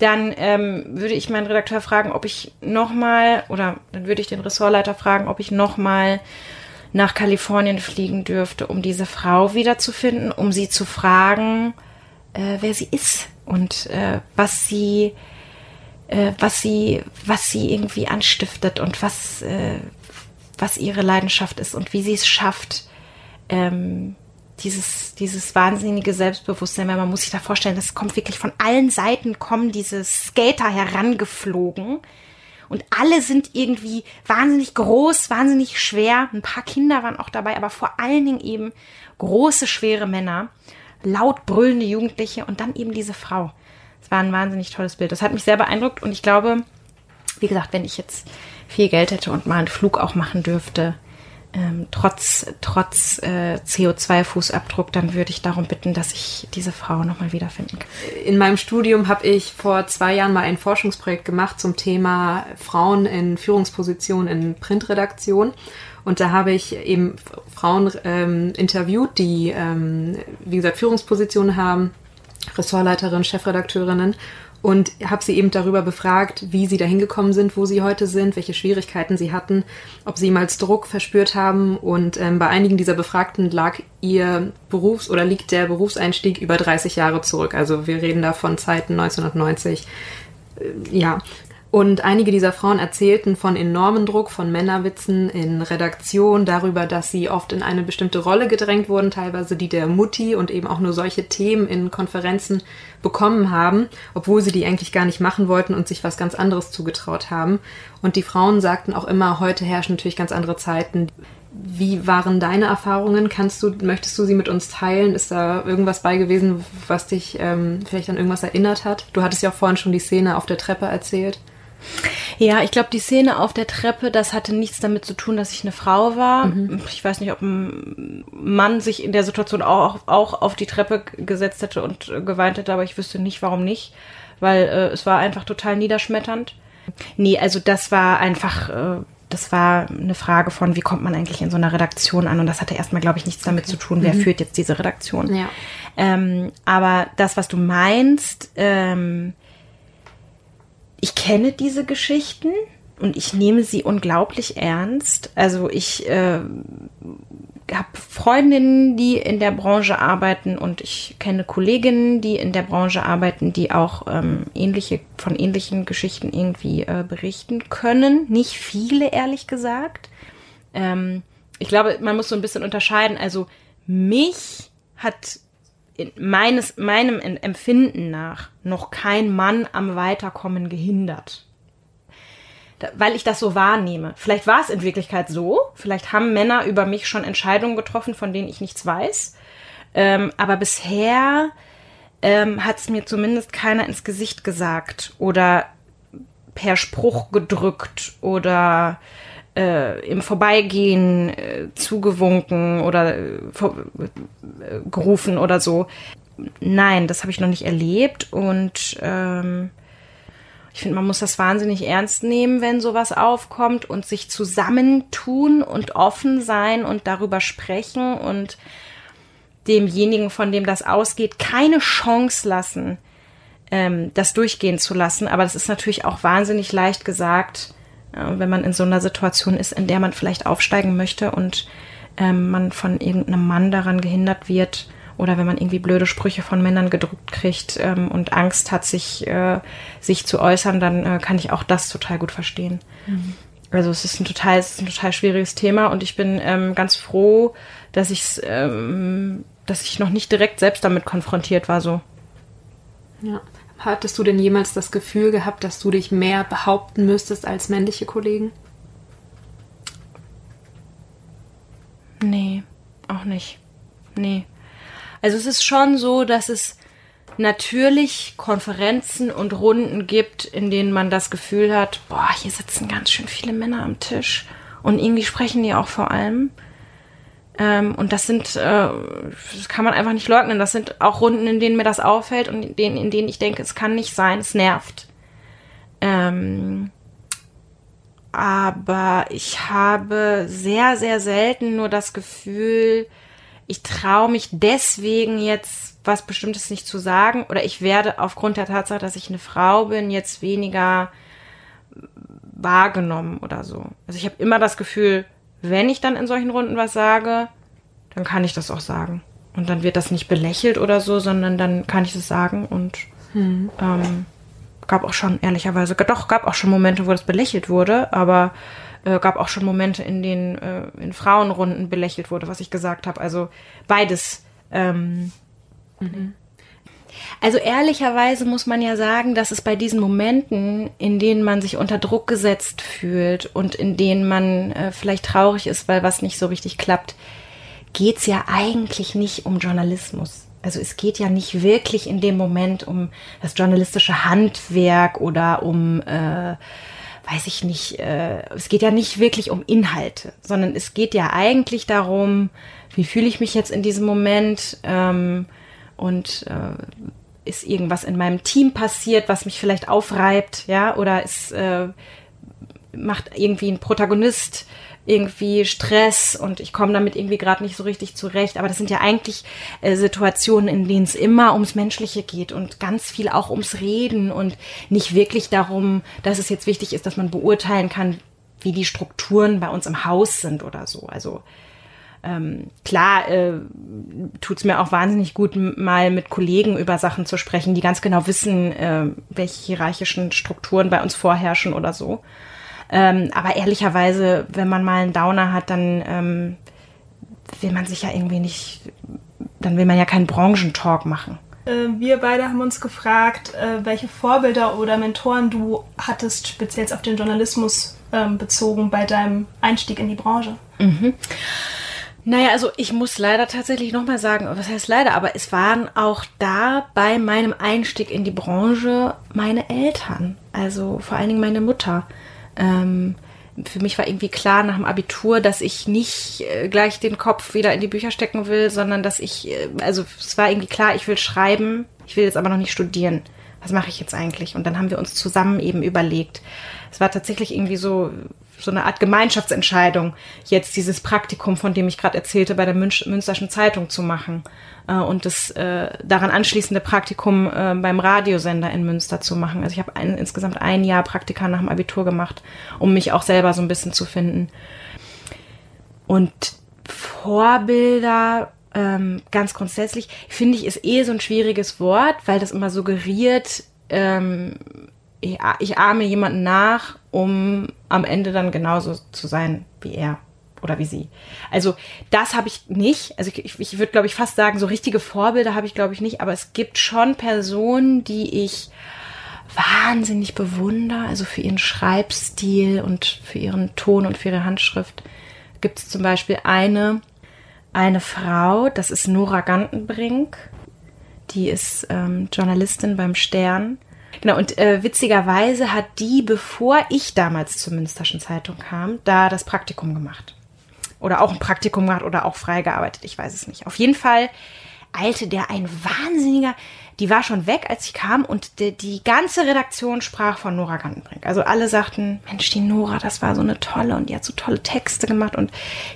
dann ähm, würde ich meinen Redakteur fragen, ob ich nochmal, oder dann würde ich den Ressortleiter fragen, ob ich nochmal nach Kalifornien fliegen dürfte, um diese Frau wiederzufinden, um sie zu fragen, äh, wer sie ist und äh, was sie, äh, was sie, was sie irgendwie anstiftet und was, äh, was ihre Leidenschaft ist und wie sie es schafft, ähm, dieses, dieses wahnsinnige Selbstbewusstsein, weil man muss sich da vorstellen, das kommt wirklich von allen Seiten kommen diese Skater herangeflogen und alle sind irgendwie wahnsinnig groß, wahnsinnig schwer. Ein paar Kinder waren auch dabei, aber vor allen Dingen eben große, schwere Männer, laut brüllende Jugendliche und dann eben diese Frau. Es war ein wahnsinnig tolles Bild. Das hat mich sehr beeindruckt und ich glaube, wie gesagt, wenn ich jetzt viel Geld hätte und mal einen Flug auch machen dürfte, ähm, trotz, trotz äh, CO2-Fußabdruck, dann würde ich darum bitten, dass ich diese Frau nochmal wiederfinden kann. In meinem Studium habe ich vor zwei Jahren mal ein Forschungsprojekt gemacht zum Thema Frauen in Führungspositionen in Printredaktion. Und da habe ich eben Frauen ähm, interviewt, die, ähm, wie gesagt, Führungspositionen haben, Ressortleiterinnen, Chefredakteurinnen und habe sie eben darüber befragt, wie sie dahin gekommen sind, wo sie heute sind, welche Schwierigkeiten sie hatten, ob sie jemals Druck verspürt haben. Und ähm, bei einigen dieser Befragten lag ihr Berufs- oder liegt der Berufseinstieg über 30 Jahre zurück. Also wir reden da von Zeiten 1990. Äh, ja, und einige dieser Frauen erzählten von enormen Druck, von Männerwitzen in Redaktion, darüber, dass sie oft in eine bestimmte Rolle gedrängt wurden, teilweise die der Mutti und eben auch nur solche Themen in Konferenzen bekommen haben, obwohl sie die eigentlich gar nicht machen wollten und sich was ganz anderes zugetraut haben. Und die Frauen sagten auch immer, heute herrschen natürlich ganz andere Zeiten. Wie waren deine Erfahrungen? Kannst du, möchtest du sie mit uns teilen? Ist da irgendwas bei gewesen, was dich ähm, vielleicht an irgendwas erinnert hat? Du hattest ja auch vorhin schon die Szene auf der Treppe erzählt. Ja, ich glaube, die Szene auf der Treppe, das hatte nichts damit zu tun, dass ich eine Frau war. Mhm. Ich weiß nicht, ob ein Mann sich in der Situation auch, auch auf die Treppe gesetzt hätte und geweint hätte, aber ich wüsste nicht, warum nicht, weil äh, es war einfach total niederschmetternd. Nee, also das war einfach, äh, das war eine Frage von, wie kommt man eigentlich in so einer Redaktion an? Und das hatte erstmal, glaube ich, nichts damit okay. zu tun, wer mhm. führt jetzt diese Redaktion. Ja. Ähm, aber das, was du meinst, ähm, ich kenne diese Geschichten und ich nehme sie unglaublich ernst. Also ich äh, habe Freundinnen, die in der Branche arbeiten und ich kenne Kolleginnen, die in der Branche arbeiten, die auch ähm, ähnliche von ähnlichen Geschichten irgendwie äh, berichten können. Nicht viele, ehrlich gesagt. Ähm, ich glaube, man muss so ein bisschen unterscheiden. Also mich hat meines, meinem Empfinden nach noch kein Mann am Weiterkommen gehindert. Da, weil ich das so wahrnehme. Vielleicht war es in Wirklichkeit so. Vielleicht haben Männer über mich schon Entscheidungen getroffen, von denen ich nichts weiß. Ähm, aber bisher ähm, hat es mir zumindest keiner ins Gesicht gesagt oder per Spruch gedrückt oder äh, im Vorbeigehen äh, zugewunken oder äh, äh, gerufen oder so. Nein, das habe ich noch nicht erlebt und ähm, ich finde, man muss das wahnsinnig ernst nehmen, wenn sowas aufkommt und sich zusammentun und offen sein und darüber sprechen und demjenigen, von dem das ausgeht, keine Chance lassen, ähm, das durchgehen zu lassen. Aber das ist natürlich auch wahnsinnig leicht gesagt, wenn man in so einer Situation ist, in der man vielleicht aufsteigen möchte und ähm, man von irgendeinem Mann daran gehindert wird oder wenn man irgendwie blöde Sprüche von Männern gedruckt kriegt ähm, und Angst hat, sich, äh, sich zu äußern, dann äh, kann ich auch das total gut verstehen. Mhm. Also es ist ein total, es ist ein total schwieriges Thema und ich bin ähm, ganz froh, dass ich ähm, dass ich noch nicht direkt selbst damit konfrontiert war so. Ja. Hattest du denn jemals das Gefühl gehabt, dass du dich mehr behaupten müsstest als männliche Kollegen? Nee, auch nicht. Nee. Also es ist schon so, dass es natürlich Konferenzen und Runden gibt, in denen man das Gefühl hat, boah, hier sitzen ganz schön viele Männer am Tisch und irgendwie sprechen die auch vor allem. Ähm, und das sind, äh, das kann man einfach nicht leugnen, das sind auch Runden, in denen mir das auffällt und in denen, in denen ich denke, es kann nicht sein, es nervt. Ähm, aber ich habe sehr, sehr selten nur das Gefühl, ich traue mich deswegen jetzt was Bestimmtes nicht zu sagen oder ich werde aufgrund der Tatsache, dass ich eine Frau bin, jetzt weniger wahrgenommen oder so. Also ich habe immer das Gefühl, wenn ich dann in solchen Runden was sage, dann kann ich das auch sagen. Und dann wird das nicht belächelt oder so, sondern dann kann ich das sagen und hm. ähm, gab auch schon, ehrlicherweise, doch, gab auch schon Momente, wo das belächelt wurde, aber äh, gab auch schon Momente, in denen äh, in Frauenrunden belächelt wurde, was ich gesagt habe. Also beides. Ähm, mhm. Also ehrlicherweise muss man ja sagen, dass es bei diesen Momenten, in denen man sich unter Druck gesetzt fühlt und in denen man äh, vielleicht traurig ist, weil was nicht so richtig klappt, geht's ja eigentlich nicht um Journalismus. Also es geht ja nicht wirklich in dem Moment um das journalistische Handwerk oder um äh, weiß ich nicht, äh, es geht ja nicht wirklich um Inhalte, sondern es geht ja eigentlich darum, wie fühle ich mich jetzt in diesem Moment ähm, und äh, ist irgendwas in meinem Team passiert, was mich vielleicht aufreibt, ja, oder ist äh, macht irgendwie ein Protagonist irgendwie Stress und ich komme damit irgendwie gerade nicht so richtig zurecht. Aber das sind ja eigentlich äh, Situationen, in denen es immer ums Menschliche geht und ganz viel auch ums Reden und nicht wirklich darum, dass es jetzt wichtig ist, dass man beurteilen kann, wie die Strukturen bei uns im Haus sind oder so. Also ähm, klar äh, tut es mir auch wahnsinnig gut, mal mit Kollegen über Sachen zu sprechen, die ganz genau wissen, äh, welche hierarchischen Strukturen bei uns vorherrschen oder so. Ähm, aber ehrlicherweise, wenn man mal einen Downer hat, dann ähm, will man sich ja irgendwie nicht, dann will man ja keinen Branchentalk machen. Äh, wir beide haben uns gefragt, äh, welche Vorbilder oder Mentoren du hattest, speziell auf den Journalismus ähm, bezogen bei deinem Einstieg in die Branche. Mhm. Naja, also ich muss leider tatsächlich nochmal sagen, was heißt leider, aber es waren auch da bei meinem Einstieg in die Branche meine Eltern, also vor allen Dingen meine Mutter. Ähm, für mich war irgendwie klar nach dem Abitur, dass ich nicht äh, gleich den Kopf wieder in die Bücher stecken will, sondern dass ich, äh, also es war irgendwie klar, ich will schreiben, ich will jetzt aber noch nicht studieren. Was mache ich jetzt eigentlich? Und dann haben wir uns zusammen eben überlegt. Es war tatsächlich irgendwie so so eine Art Gemeinschaftsentscheidung, jetzt dieses Praktikum, von dem ich gerade erzählte, bei der Münch Münsterschen Zeitung zu machen äh, und das äh, daran anschließende Praktikum äh, beim Radiosender in Münster zu machen. Also ich habe insgesamt ein Jahr Praktika nach dem Abitur gemacht, um mich auch selber so ein bisschen zu finden. Und Vorbilder, ähm, ganz grundsätzlich, finde ich, ist eh so ein schwieriges Wort, weil das immer suggeriert, ähm, ich, ich ahme jemanden nach, um am Ende dann genauso zu sein wie er oder wie sie. Also das habe ich nicht. Also ich, ich würde, glaube ich, fast sagen, so richtige Vorbilder habe ich, glaube ich, nicht. Aber es gibt schon Personen, die ich wahnsinnig bewundere. Also für ihren Schreibstil und für ihren Ton und für ihre Handschrift gibt es zum Beispiel eine, eine Frau, das ist Nora Gantenbrink. Die ist ähm, Journalistin beim Stern Genau, und äh, witzigerweise hat die, bevor ich damals zur Münsterschen Zeitung kam, da das Praktikum gemacht. Oder auch ein Praktikum gemacht oder auch freigearbeitet, ich weiß es nicht. Auf jeden Fall eilte der ein wahnsinniger, die war schon weg, als ich kam und die, die ganze Redaktion sprach von Nora Gantenbrink. Also alle sagten, Mensch, die Nora, das war so eine tolle und die hat so tolle Texte gemacht und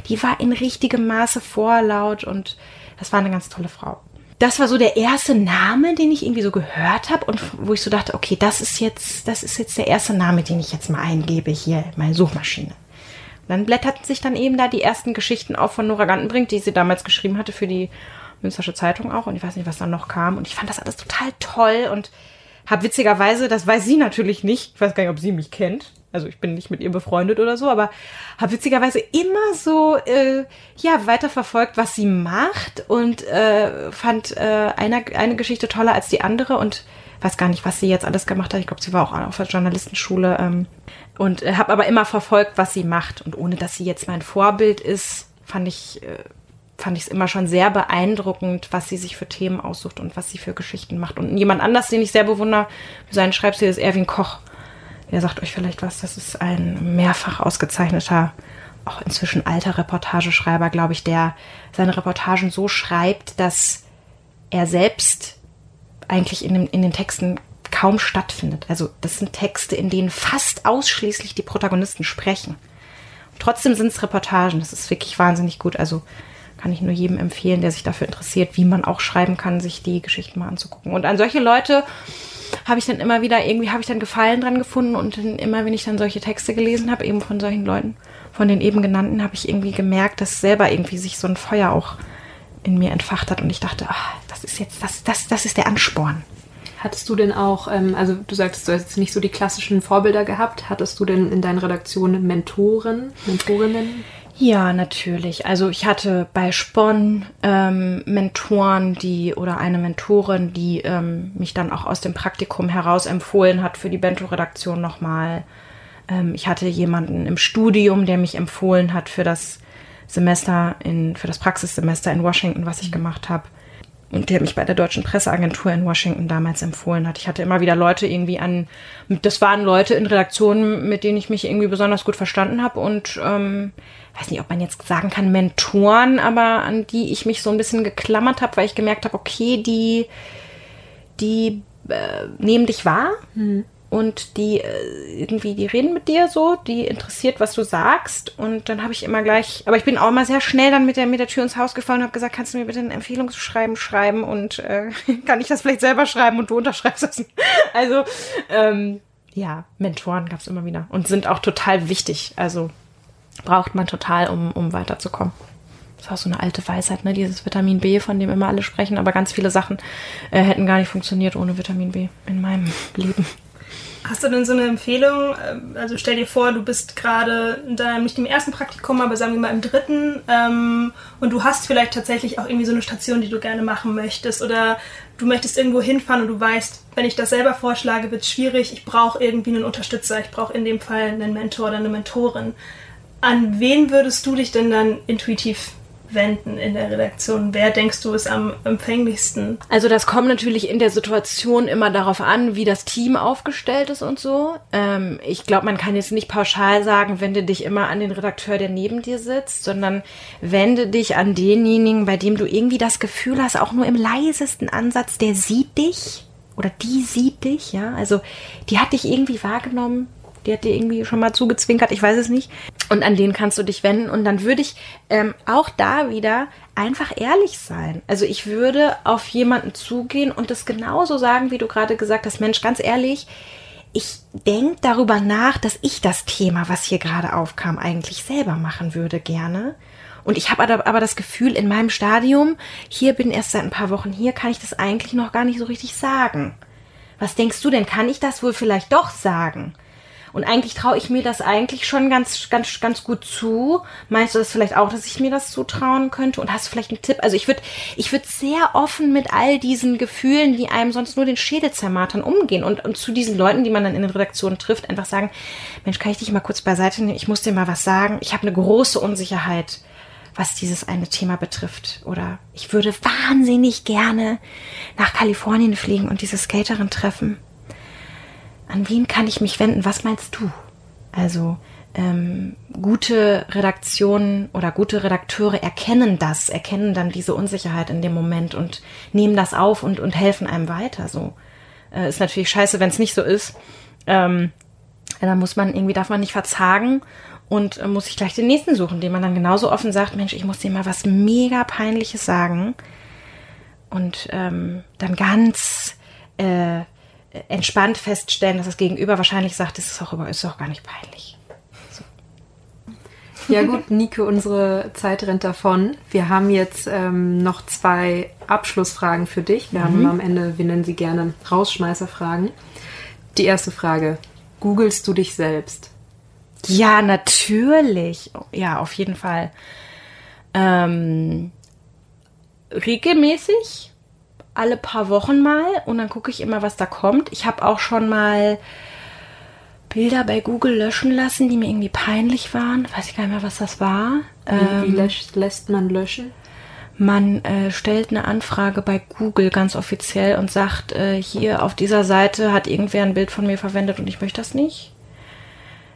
die war in richtigem Maße vorlaut und das war eine ganz tolle Frau. Das war so der erste Name, den ich irgendwie so gehört habe und wo ich so dachte, okay, das ist jetzt, das ist jetzt der erste Name, den ich jetzt mal eingebe hier in meine Suchmaschine. Und dann blätterten sich dann eben da die ersten Geschichten auf von Nora Gantenbrink, die sie damals geschrieben hatte für die Münstersche Zeitung auch. Und ich weiß nicht, was dann noch kam. Und ich fand das alles total toll und habe witzigerweise, das weiß sie natürlich nicht, ich weiß gar nicht, ob sie mich kennt, also ich bin nicht mit ihr befreundet oder so, aber habe witzigerweise immer so äh, ja weiterverfolgt, was sie macht und äh, fand äh, eine, eine Geschichte toller als die andere und weiß gar nicht, was sie jetzt alles gemacht hat. Ich glaube, sie war auch auf der Journalistenschule ähm, und äh, habe aber immer verfolgt, was sie macht und ohne dass sie jetzt mein Vorbild ist, fand ich äh, fand ich es immer schon sehr beeindruckend, was sie sich für Themen aussucht und was sie für Geschichten macht. Und jemand anders, den ich sehr bewundere, für seinen Schreibstil ist Erwin Koch der sagt euch vielleicht was. Das ist ein mehrfach ausgezeichneter, auch inzwischen alter Reportageschreiber, glaube ich, der seine Reportagen so schreibt, dass er selbst eigentlich in, den, in den Texten kaum stattfindet. Also das sind Texte, in denen fast ausschließlich die Protagonisten sprechen. Trotzdem sind es Reportagen. Das ist wirklich wahnsinnig gut. Also kann ich nur jedem empfehlen, der sich dafür interessiert, wie man auch schreiben kann, sich die Geschichten mal anzugucken. Und an solche Leute habe ich dann immer wieder, irgendwie habe ich dann Gefallen dran gefunden und dann immer, wenn ich dann solche Texte gelesen habe, eben von solchen Leuten, von den eben genannten, habe ich irgendwie gemerkt, dass selber irgendwie sich so ein Feuer auch in mir entfacht hat und ich dachte, ach, das ist jetzt, das, das, das ist der Ansporn. Hattest du denn auch, ähm, also du sagst, du hast jetzt nicht so die klassischen Vorbilder gehabt, hattest du denn in deinen Redaktionen Mentoren, Mentorinnen? Ja, natürlich. Also ich hatte bei Spon ähm, Mentoren, die oder eine Mentorin, die ähm, mich dann auch aus dem Praktikum heraus empfohlen hat für die Bento-Redaktion nochmal. Ähm, ich hatte jemanden im Studium, der mich empfohlen hat für das Semester in, für das Praxissemester in Washington, was ich gemacht habe und der mich bei der deutschen Presseagentur in Washington damals empfohlen hat. Ich hatte immer wieder Leute irgendwie an, das waren Leute in Redaktionen, mit denen ich mich irgendwie besonders gut verstanden habe und ähm, weiß nicht, ob man jetzt sagen kann Mentoren, aber an die ich mich so ein bisschen geklammert habe, weil ich gemerkt habe, okay, die, die äh, nehmen dich wahr. Mhm und die äh, irgendwie, die reden mit dir so, die interessiert, was du sagst. Und dann habe ich immer gleich, aber ich bin auch immer sehr schnell dann mit der, mit der Tür ins Haus gefallen und habe gesagt, kannst du mir bitte ein Empfehlungsschreiben schreiben und äh, kann ich das vielleicht selber schreiben und du unterschreibst das? Also, ähm, ja, Mentoren gab es immer wieder und sind auch total wichtig. Also braucht man total, um, um weiterzukommen. Das ist auch so eine alte Weisheit, ne? Dieses Vitamin B, von dem immer alle sprechen, aber ganz viele Sachen äh, hätten gar nicht funktioniert ohne Vitamin B in meinem Leben. Hast du denn so eine Empfehlung? Ähm, also stell dir vor, du bist gerade nicht im ersten Praktikum, aber sagen wir mal im dritten ähm, und du hast vielleicht tatsächlich auch irgendwie so eine Station, die du gerne machen möchtest oder du möchtest irgendwo hinfahren und du weißt, wenn ich das selber vorschlage, wird es schwierig, ich brauche irgendwie einen Unterstützer, ich brauche in dem Fall einen Mentor oder eine Mentorin. An wen würdest du dich denn dann intuitiv wenden in der Redaktion? Wer denkst du ist am empfänglichsten? Also das kommt natürlich in der Situation immer darauf an, wie das Team aufgestellt ist und so. Ähm, ich glaube, man kann jetzt nicht pauschal sagen, wende dich immer an den Redakteur, der neben dir sitzt, sondern wende dich an denjenigen, bei dem du irgendwie das Gefühl hast, auch nur im leisesten Ansatz, der sieht dich oder die sieht dich, ja. Also die hat dich irgendwie wahrgenommen, die hat dir irgendwie schon mal zugezwinkert, ich weiß es nicht. Und an den kannst du dich wenden. Und dann würde ich ähm, auch da wieder einfach ehrlich sein. Also ich würde auf jemanden zugehen und das genauso sagen, wie du gerade gesagt hast, Mensch, ganz ehrlich, ich denke darüber nach, dass ich das Thema, was hier gerade aufkam, eigentlich selber machen würde gerne. Und ich habe aber das Gefühl, in meinem Stadium, hier bin erst seit ein paar Wochen hier, kann ich das eigentlich noch gar nicht so richtig sagen. Was denkst du denn? Kann ich das wohl vielleicht doch sagen? Und eigentlich traue ich mir das eigentlich schon ganz, ganz, ganz gut zu. Meinst du das vielleicht auch, dass ich mir das zutrauen könnte? Und hast du vielleicht einen Tipp? Also ich würde, ich würde sehr offen mit all diesen Gefühlen, die einem sonst nur den Schädel zermartern, umgehen und, und zu diesen Leuten, die man dann in den Redaktionen trifft, einfach sagen, Mensch, kann ich dich mal kurz beiseite nehmen? Ich muss dir mal was sagen. Ich habe eine große Unsicherheit was dieses eine Thema betrifft. Oder ich würde wahnsinnig gerne nach Kalifornien fliegen und diese Skaterin treffen an wen kann ich mich wenden? Was meinst du? Also ähm, gute Redaktionen oder gute Redakteure erkennen das, erkennen dann diese Unsicherheit in dem Moment und nehmen das auf und, und helfen einem weiter. So äh, ist natürlich scheiße, wenn es nicht so ist. Ähm, dann muss man irgendwie darf man nicht verzagen und äh, muss sich gleich den nächsten suchen, dem man dann genauso offen sagt, Mensch, ich muss dir mal was mega peinliches sagen und ähm, dann ganz äh, entspannt feststellen, dass das Gegenüber wahrscheinlich sagt, das ist auch, ist auch gar nicht peinlich. Ja gut, Nike, unsere Zeit rennt davon. Wir haben jetzt ähm, noch zwei Abschlussfragen für dich. Wir mhm. haben am Ende, wir nennen sie gerne Rausschmeißerfragen. Die erste Frage, googelst du dich selbst? Ja, natürlich. Ja, auf jeden Fall. Ähm, regelmäßig, alle paar Wochen mal und dann gucke ich immer, was da kommt. Ich habe auch schon mal Bilder bei Google löschen lassen, die mir irgendwie peinlich waren. Weiß ich gar nicht mehr, was das war. Wie, ähm, lässt man löschen? Man äh, stellt eine Anfrage bei Google ganz offiziell und sagt, äh, hier auf dieser Seite hat irgendwer ein Bild von mir verwendet und ich möchte das nicht.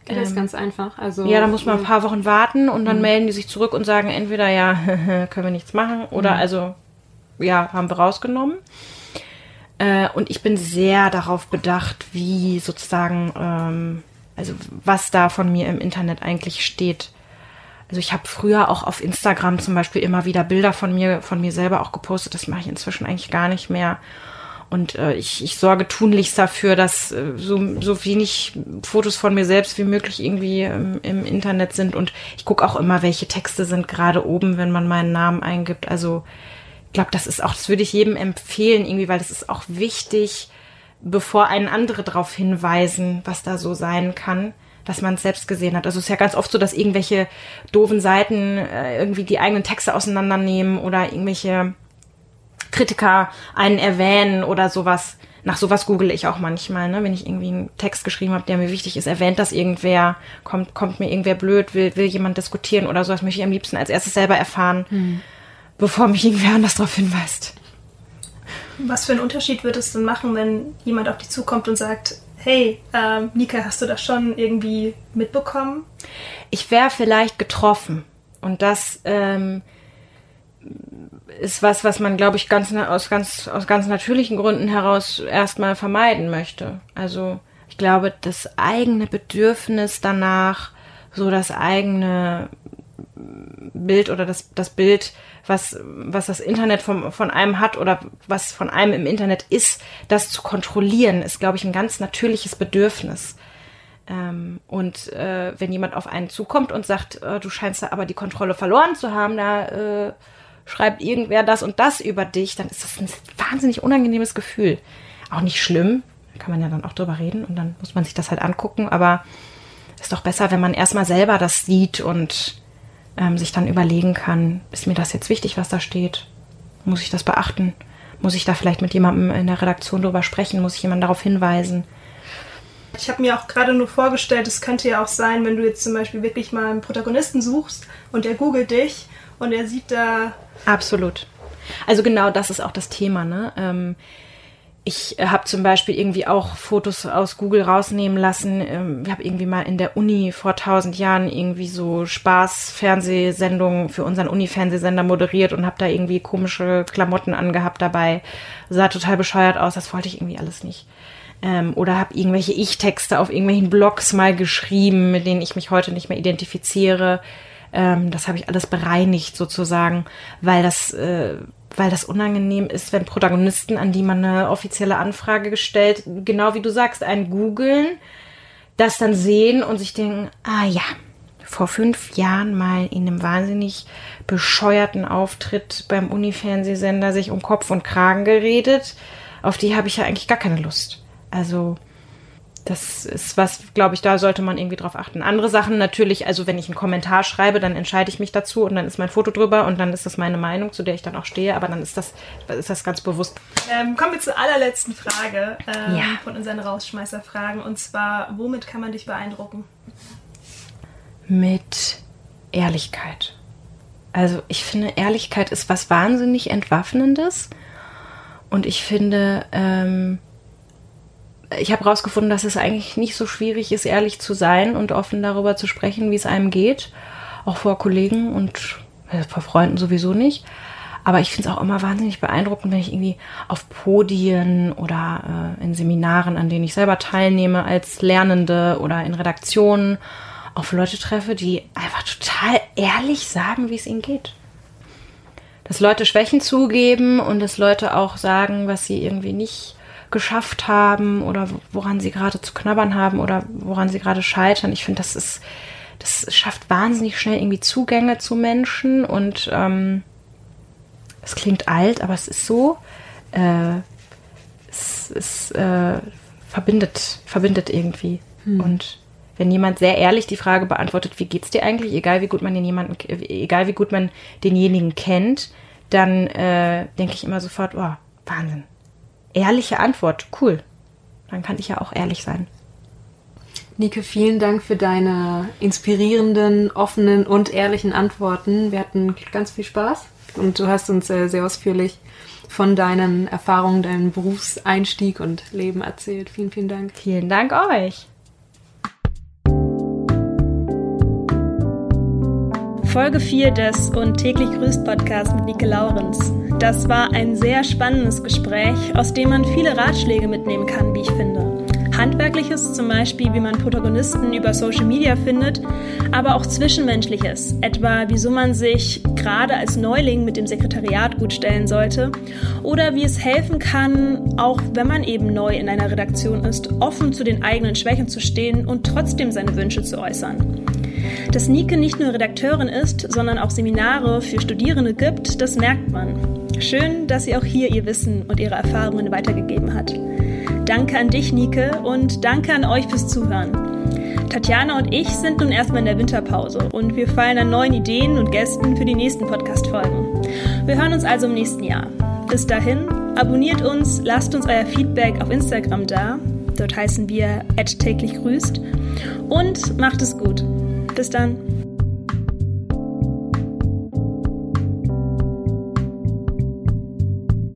Geht ähm, das ganz einfach. Also, ja, da muss man ein paar Wochen warten und dann mhm. melden die sich zurück und sagen entweder ja, können wir nichts machen oder mhm. also ja, haben wir rausgenommen. Äh, und ich bin sehr darauf bedacht, wie sozusagen, ähm, also was da von mir im Internet eigentlich steht. Also ich habe früher auch auf Instagram zum Beispiel immer wieder Bilder von mir, von mir selber auch gepostet. Das mache ich inzwischen eigentlich gar nicht mehr. Und äh, ich, ich sorge tunlichst dafür, dass äh, so, so wenig Fotos von mir selbst wie möglich irgendwie ähm, im Internet sind. Und ich gucke auch immer, welche Texte sind gerade oben, wenn man meinen Namen eingibt. Also glaube, das ist auch, das würde ich jedem empfehlen, irgendwie, weil das ist auch wichtig, bevor einen andere darauf hinweisen, was da so sein kann, dass man es selbst gesehen hat. Also es ist ja ganz oft so, dass irgendwelche doofen Seiten äh, irgendwie die eigenen Texte auseinandernehmen oder irgendwelche Kritiker einen erwähnen oder sowas. Nach sowas google ich auch manchmal, ne? wenn ich irgendwie einen Text geschrieben habe, der mir wichtig ist, erwähnt das irgendwer, kommt, kommt mir irgendwer blöd, will, will jemand diskutieren oder sowas, möchte ich am liebsten als erstes selber erfahren. Hm bevor mich irgendwer anders darauf hinweist. Was für einen Unterschied wird es denn machen, wenn jemand auf dich zukommt und sagt, hey, ähm, Nika, hast du das schon irgendwie mitbekommen? Ich wäre vielleicht getroffen. Und das ähm, ist was, was man, glaube ich, ganz, aus, ganz, aus ganz natürlichen Gründen heraus erstmal vermeiden möchte. Also ich glaube, das eigene Bedürfnis danach, so das eigene Bild oder das, das Bild was, was das Internet vom, von einem hat oder was von einem im Internet ist, das zu kontrollieren, ist, glaube ich, ein ganz natürliches Bedürfnis. Ähm, und äh, wenn jemand auf einen zukommt und sagt, äh, du scheinst da aber die Kontrolle verloren zu haben, da äh, schreibt irgendwer das und das über dich, dann ist das ein wahnsinnig unangenehmes Gefühl. Auch nicht schlimm, da kann man ja dann auch drüber reden und dann muss man sich das halt angucken, aber ist doch besser, wenn man erstmal selber das sieht und ähm, sich dann überlegen kann, ist mir das jetzt wichtig, was da steht? Muss ich das beachten? Muss ich da vielleicht mit jemandem in der Redaktion drüber sprechen? Muss ich jemanden darauf hinweisen? Ich habe mir auch gerade nur vorgestellt, es könnte ja auch sein, wenn du jetzt zum Beispiel wirklich mal einen Protagonisten suchst und er googelt dich und er sieht da. Absolut. Also genau das ist auch das Thema, ne? Ähm, ich habe zum Beispiel irgendwie auch Fotos aus Google rausnehmen lassen. Ähm, ich habe irgendwie mal in der Uni vor tausend Jahren irgendwie so Spaß-Fernsehsendungen für unseren Uni-Fernsehsender moderiert und habe da irgendwie komische Klamotten angehabt dabei. Sah total bescheuert aus, das wollte ich irgendwie alles nicht. Ähm, oder habe irgendwelche Ich-Texte auf irgendwelchen Blogs mal geschrieben, mit denen ich mich heute nicht mehr identifiziere. Ähm, das habe ich alles bereinigt sozusagen, weil das äh, weil das unangenehm ist, wenn Protagonisten, an die man eine offizielle Anfrage gestellt, genau wie du sagst, einen googeln, das dann sehen und sich denken, ah ja, vor fünf Jahren mal in einem wahnsinnig bescheuerten Auftritt beim Uni-Fernsehsender sich um Kopf und Kragen geredet. Auf die habe ich ja eigentlich gar keine Lust. Also das ist was, glaube ich, da sollte man irgendwie drauf achten. Andere Sachen natürlich, also wenn ich einen Kommentar schreibe, dann entscheide ich mich dazu und dann ist mein Foto drüber und dann ist das meine Meinung, zu der ich dann auch stehe, aber dann ist das, ist das ganz bewusst. Ähm, kommen wir zur allerletzten Frage ähm, ja. von unseren Rausschmeißerfragen und zwar, womit kann man dich beeindrucken? Mit Ehrlichkeit. Also ich finde, Ehrlichkeit ist was wahnsinnig Entwaffnendes und ich finde, ähm, ich habe herausgefunden, dass es eigentlich nicht so schwierig ist, ehrlich zu sein und offen darüber zu sprechen, wie es einem geht. Auch vor Kollegen und äh, vor Freunden sowieso nicht. Aber ich finde es auch immer wahnsinnig beeindruckend, wenn ich irgendwie auf Podien oder äh, in Seminaren, an denen ich selber teilnehme, als Lernende oder in Redaktionen auf Leute treffe, die einfach total ehrlich sagen, wie es ihnen geht. dass Leute Schwächen zugeben und dass Leute auch sagen, was sie irgendwie nicht geschafft haben oder woran sie gerade zu knabbern haben oder woran sie gerade scheitern. Ich finde, das ist, das schafft wahnsinnig schnell irgendwie Zugänge zu Menschen und ähm, es klingt alt, aber es ist so. Äh, es, es äh, verbindet, verbindet irgendwie. Hm. Und wenn jemand sehr ehrlich die Frage beantwortet, wie geht's dir eigentlich, egal wie gut man den jemanden, egal wie gut man denjenigen kennt, dann äh, denke ich immer sofort, oh, Wahnsinn. Ehrliche Antwort, cool. Dann kann ich ja auch ehrlich sein. Nike, vielen Dank für deine inspirierenden, offenen und ehrlichen Antworten. Wir hatten ganz viel Spaß und du hast uns äh, sehr ausführlich von deinen Erfahrungen, deinem Berufseinstieg und Leben erzählt. Vielen, vielen Dank. Vielen Dank euch. Folge 4 des und täglich grüßt Podcast mit Nike Laurenz. Das war ein sehr spannendes Gespräch, aus dem man viele Ratschläge mitnehmen kann, wie ich finde. Handwerkliches, zum Beispiel, wie man Protagonisten über Social Media findet, aber auch Zwischenmenschliches, etwa wieso man sich gerade als Neuling mit dem Sekretariat gut stellen sollte oder wie es helfen kann, auch wenn man eben neu in einer Redaktion ist, offen zu den eigenen Schwächen zu stehen und trotzdem seine Wünsche zu äußern. Dass Nike nicht nur Redakteurin ist, sondern auch Seminare für Studierende gibt, das merkt man. Schön, dass sie auch hier ihr Wissen und ihre Erfahrungen weitergegeben hat. Danke an dich, Nike, und danke an euch fürs Zuhören. Tatjana und ich sind nun erstmal in der Winterpause und wir fallen an neuen Ideen und Gästen für die nächsten Podcast-Folgen. Wir hören uns also im nächsten Jahr. Bis dahin, abonniert uns, lasst uns euer Feedback auf Instagram da. Dort heißen wir täglich grüßt und macht es gut. Bis dann.